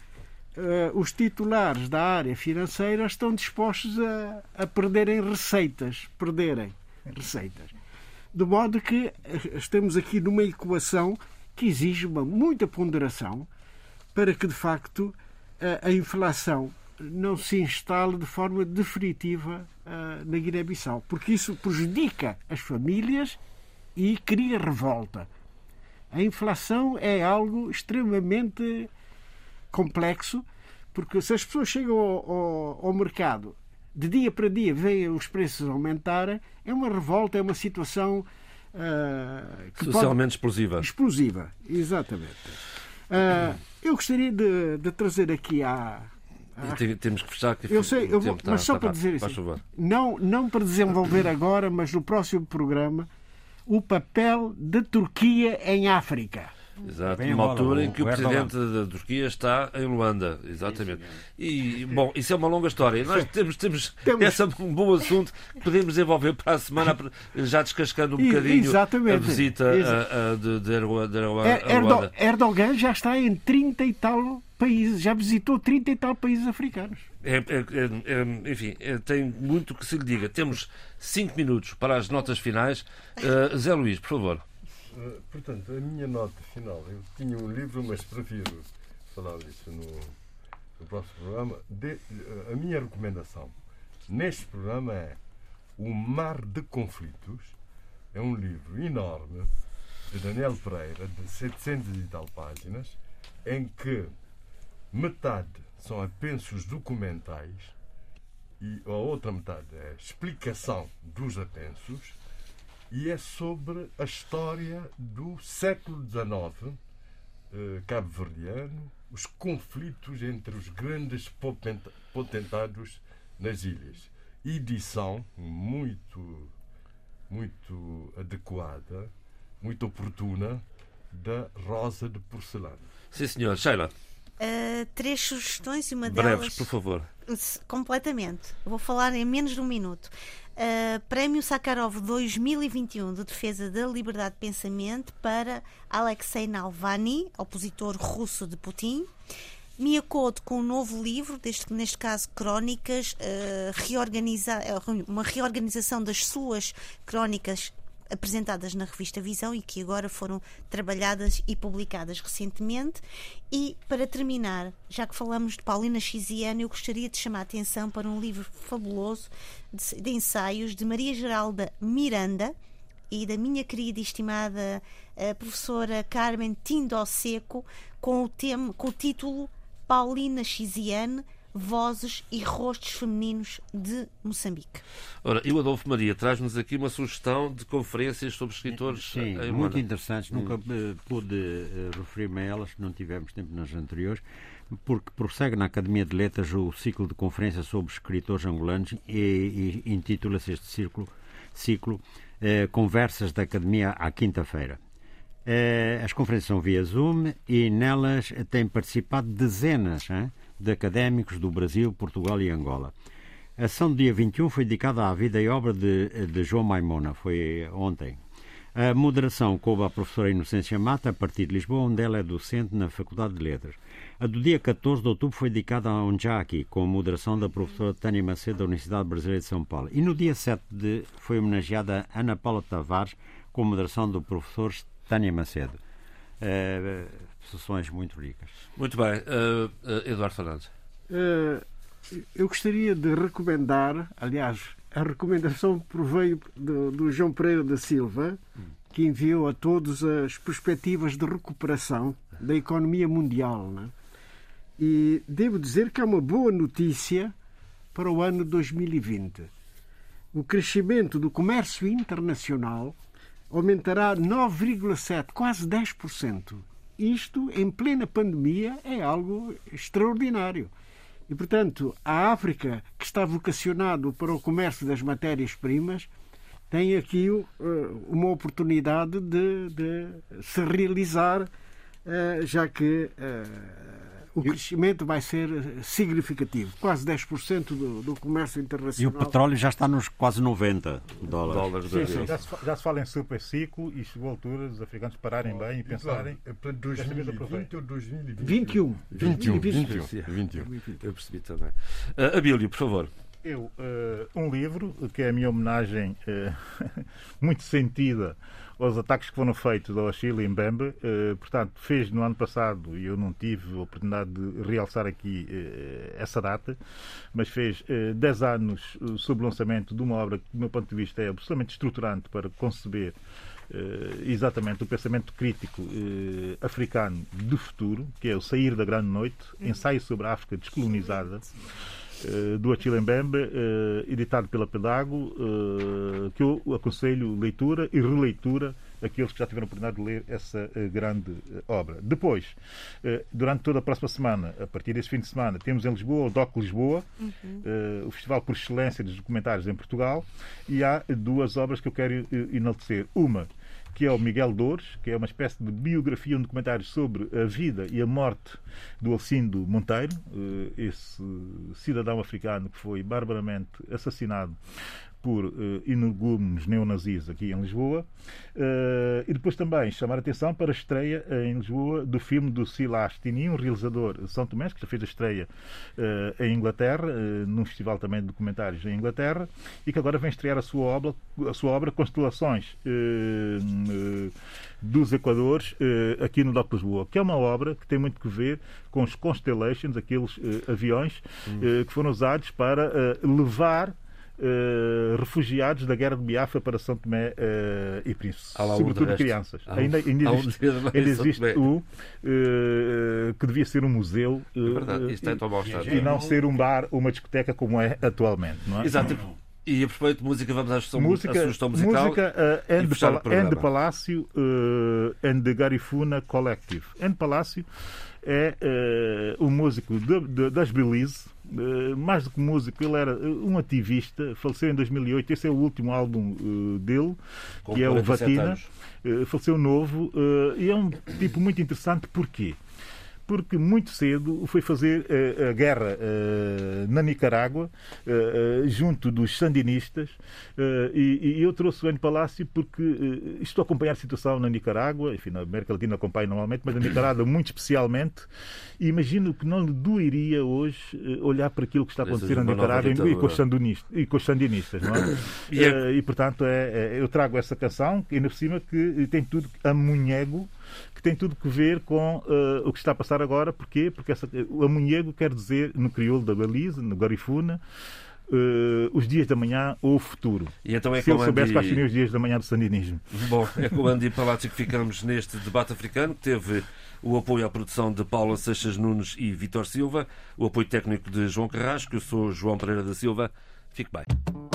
os titulares da área financeira estão dispostos a, a perderem receitas. Perderem receitas. De modo que eh, estamos aqui numa equação que exige uma muita ponderação para que, de facto, a, inflação não se instale de forma definitiva uh, na Guiné-Bissau, porque isso prejudica as famílias e cria revolta. A inflação é algo extremamente complexo, porque se as pessoas chegam ao, ao, ao mercado de dia para dia veem os preços aumentarem, é uma revolta, é uma situação uh, socialmente explosiva. Explosiva, exatamente. Uh, eu gostaria de, de, trazer aqui à. Temos que fechar que eu sei, eu vou, mas só para dizer assim, não, não para desenvolver agora, mas no próximo programa, o papel da Turquia em África. Exato, numa altura em que o, o presidente da Turquia está em Luanda, exatamente. E, bom, isso é uma longa história. Nós temos, temos, temos... esse é um bom assunto que podemos desenvolver para a semana, já descascando um bocadinho exatamente. a visita a, a, de, de Erdogan. Erdogan já está em 30 e tal países, já visitou 30 e tal países africanos. É, é, é, é enfim, é, tem muito que se lhe diga. Temos 5 minutos para as notas finais. Uh, Zé Luís, por favor. Uh, portanto, a minha nota final, eu tinha um livro, mas prefiro falar disso no, no próximo programa. De, uh, a minha recomendação neste programa é O Mar de Conflitos. É um livro enorme de Daniel Pereira, de 700 e tal páginas, em que metade são apensos documentais e a outra metade é explicação dos apensos e é sobre a história do século XIX eh, cabo-verdiano, os conflitos entre os grandes potentados nas ilhas. Edição muito, muito adequada, muito oportuna, da Rosa de Porcelana. Sim, senhor. Sheila. Uh, três sugestões e uma Breves, delas. por favor. Completamente. Vou falar em menos de um minuto. Uh, Prémio Sakharov 2021 de Defesa da Liberdade de Pensamento para Alexei Navalny, opositor russo de Putin. Me acordo com um novo livro, deste, neste caso Crónicas, uh, reorganiza, uma reorganização das suas crónicas apresentadas na revista Visão e que agora foram trabalhadas e publicadas recentemente. E para terminar, já que falamos de Paulina Xiziane, eu gostaria de chamar a atenção para um livro fabuloso de, de ensaios de Maria Geralda Miranda e da minha querida e estimada uh, professora Carmen Tindo Seco com o, tema, com o título Paulina Xiziane vozes e rostos femininos de Moçambique. Ora, e o Adolfo Maria traz-nos aqui uma sugestão de conferências sobre escritores Sim, em muito interessantes. Hum. Nunca uh, pude uh, referir-me a elas, não tivemos tempo nas anteriores, porque prossegue na Academia de Letras o ciclo de conferências sobre escritores angolanos e, e intitula-se este ciclo, ciclo uh, Conversas da Academia à quinta-feira. As conferências são via Zoom e nelas têm participado dezenas hein, de académicos do Brasil, Portugal e Angola. A ação do dia 21 foi dedicada à vida e obra de, de João Maimona, foi ontem. A moderação coube à professora Inocência Mata, a partir de Lisboa, onde ela é docente na Faculdade de Letras. A do dia 14 de outubro foi dedicada a Onjaki, com a moderação da professora Tânia Macedo, da Universidade Brasileira de São Paulo. E no dia 7 de, foi homenageada Ana Paula Tavares, com a moderação do professor Tânia Macedo. Uh, sessões muito ricas. Muito bem. Uh, uh, Eduardo Fernandes. Uh, eu gostaria de recomendar, aliás, a recomendação proveio do, do João Pereira da Silva, que enviou a todos as perspectivas de recuperação da economia mundial. Né? E devo dizer que é uma boa notícia para o ano 2020. O crescimento do comércio internacional aumentará 9,7%, quase 10% isto, em plena pandemia, é algo extraordinário. E, portanto, a África, que está vocacionado para o comércio das matérias-primas, tem aqui uh, uma oportunidade de, de se realizar, uh, já que uh, o crescimento vai ser significativo. Quase 10% do, do comércio internacional. E o petróleo já está nos quase 90 dólares. dólares sim, sim. Já, se, já se fala em super ciclo e chegou a altura dos africanos pararem bem e pensarem. É para 2020 ou 2021? 21. 21. 21. 21. Eu percebi também. Uh, Abílio, por favor. Eu, uh, um livro, que é a minha homenagem uh, muito sentida aos ataques que foram feitos ao Chile em Mbembe. Uh, portanto, fez no ano passado, e eu não tive a oportunidade de realçar aqui uh, essa data, mas fez uh, 10 anos sob o lançamento de uma obra que, do meu ponto de vista, é absolutamente estruturante para conceber exatamente o pensamento crítico africano do futuro, que é o Sair da Grande Noite, ensaio sobre a África descolonizada. Eh, do Achille Mbembe, eh, editado pela Pedago, eh, que eu aconselho leitura e releitura aqueles que já tiveram a oportunidade de ler essa grande obra. Depois, durante toda a próxima semana, a partir desse fim de semana, temos em Lisboa o DOC Lisboa, uhum. o festival por excelência dos documentários em Portugal, e há duas obras que eu quero enaltecer. Uma que é o Miguel Dores, que é uma espécie de biografia, um documentário sobre a vida e a morte do Alcindo Monteiro, esse cidadão africano que foi barbaramente assassinado por uh, energúmenos neonazis aqui em Lisboa. Uh, e depois também chamar a atenção para a estreia uh, em Lisboa do filme do Silas Tini, um realizador de São Tomé, que já fez a estreia uh, em Inglaterra, num festival também de documentários em Inglaterra, e que agora vem estrear a sua obra, a sua obra Constelações dos Equadores aqui no DOC Lisboa, que é uma obra que tem muito que ver com os Constellations, aqueles aviões hum. que foram usados para levar Uh, refugiados da guerra de Biafra para São Tomé uh, e Príncipe, sobretudo crianças. Ainda, ainda existe, ainda existe o uh, que devia ser um museu é e, não ser um bar ou uma discoteca como é atualmente. Não é? Exato. E a propósito de música, vamos à sugestão, música, sugestão musical. Música uh, and, Pala and Palácio uh, and Garifuna Collective. And Palácio é uh, um músico de, de, das Belize, mais do que músico, ele era um ativista, faleceu em 2008, esse é o último álbum uh, dele, Com que é o Vatina. faleceu novo e é um tipo muito interessante, porquê? Porque muito cedo foi fazer uh, a guerra uh, na Nicarágua, uh, junto dos sandinistas, e, eu trouxe o N Palácio porque estou a acompanhar a situação na Nicarágua, enfim, na América Latina acompanho normalmente, mas na Nicarágua muito especialmente, e imagino que não lhe doeria hoje olhar para aquilo que está a acontecer na Nicarágua e com, os sandinistas, e com os sandinistas, não é? e, é... e, portanto, é, é, eu trago essa canção, ainda por cima, que tem tudo a munhego, tem tudo que ver com uh, o que está a passar agora. Porquê? Porque essa, o amunhego quer dizer, no crioulo da Baliza, no Garifuna, Uh, os dias da manhã ou o futuro. E então é Se ele soubesse quais seriam os dias da manhã do sandinismo. Bom, é com o Andy Palácio que ficamos neste debate africano, que teve o apoio à produção de Paula Seixas Nunes e Vitor Silva, o apoio técnico de João Carrasco, eu sou João Pereira da Silva. Fique bem.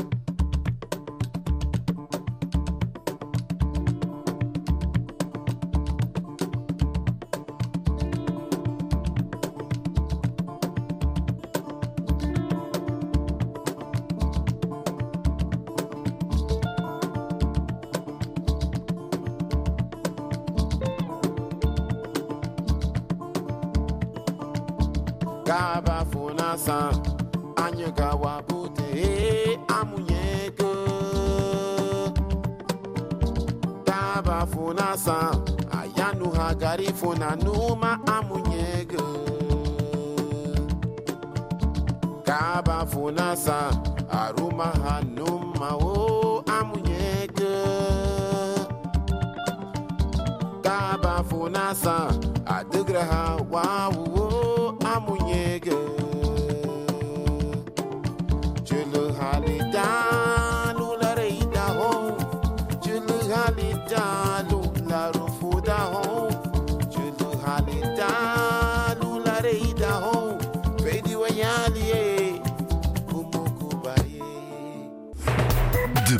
asa ayanu hagarifo na numa amunyege. Kaba funasa aruma hanuma o amunyege. Kaba funasa adigraha wawu o amunyege.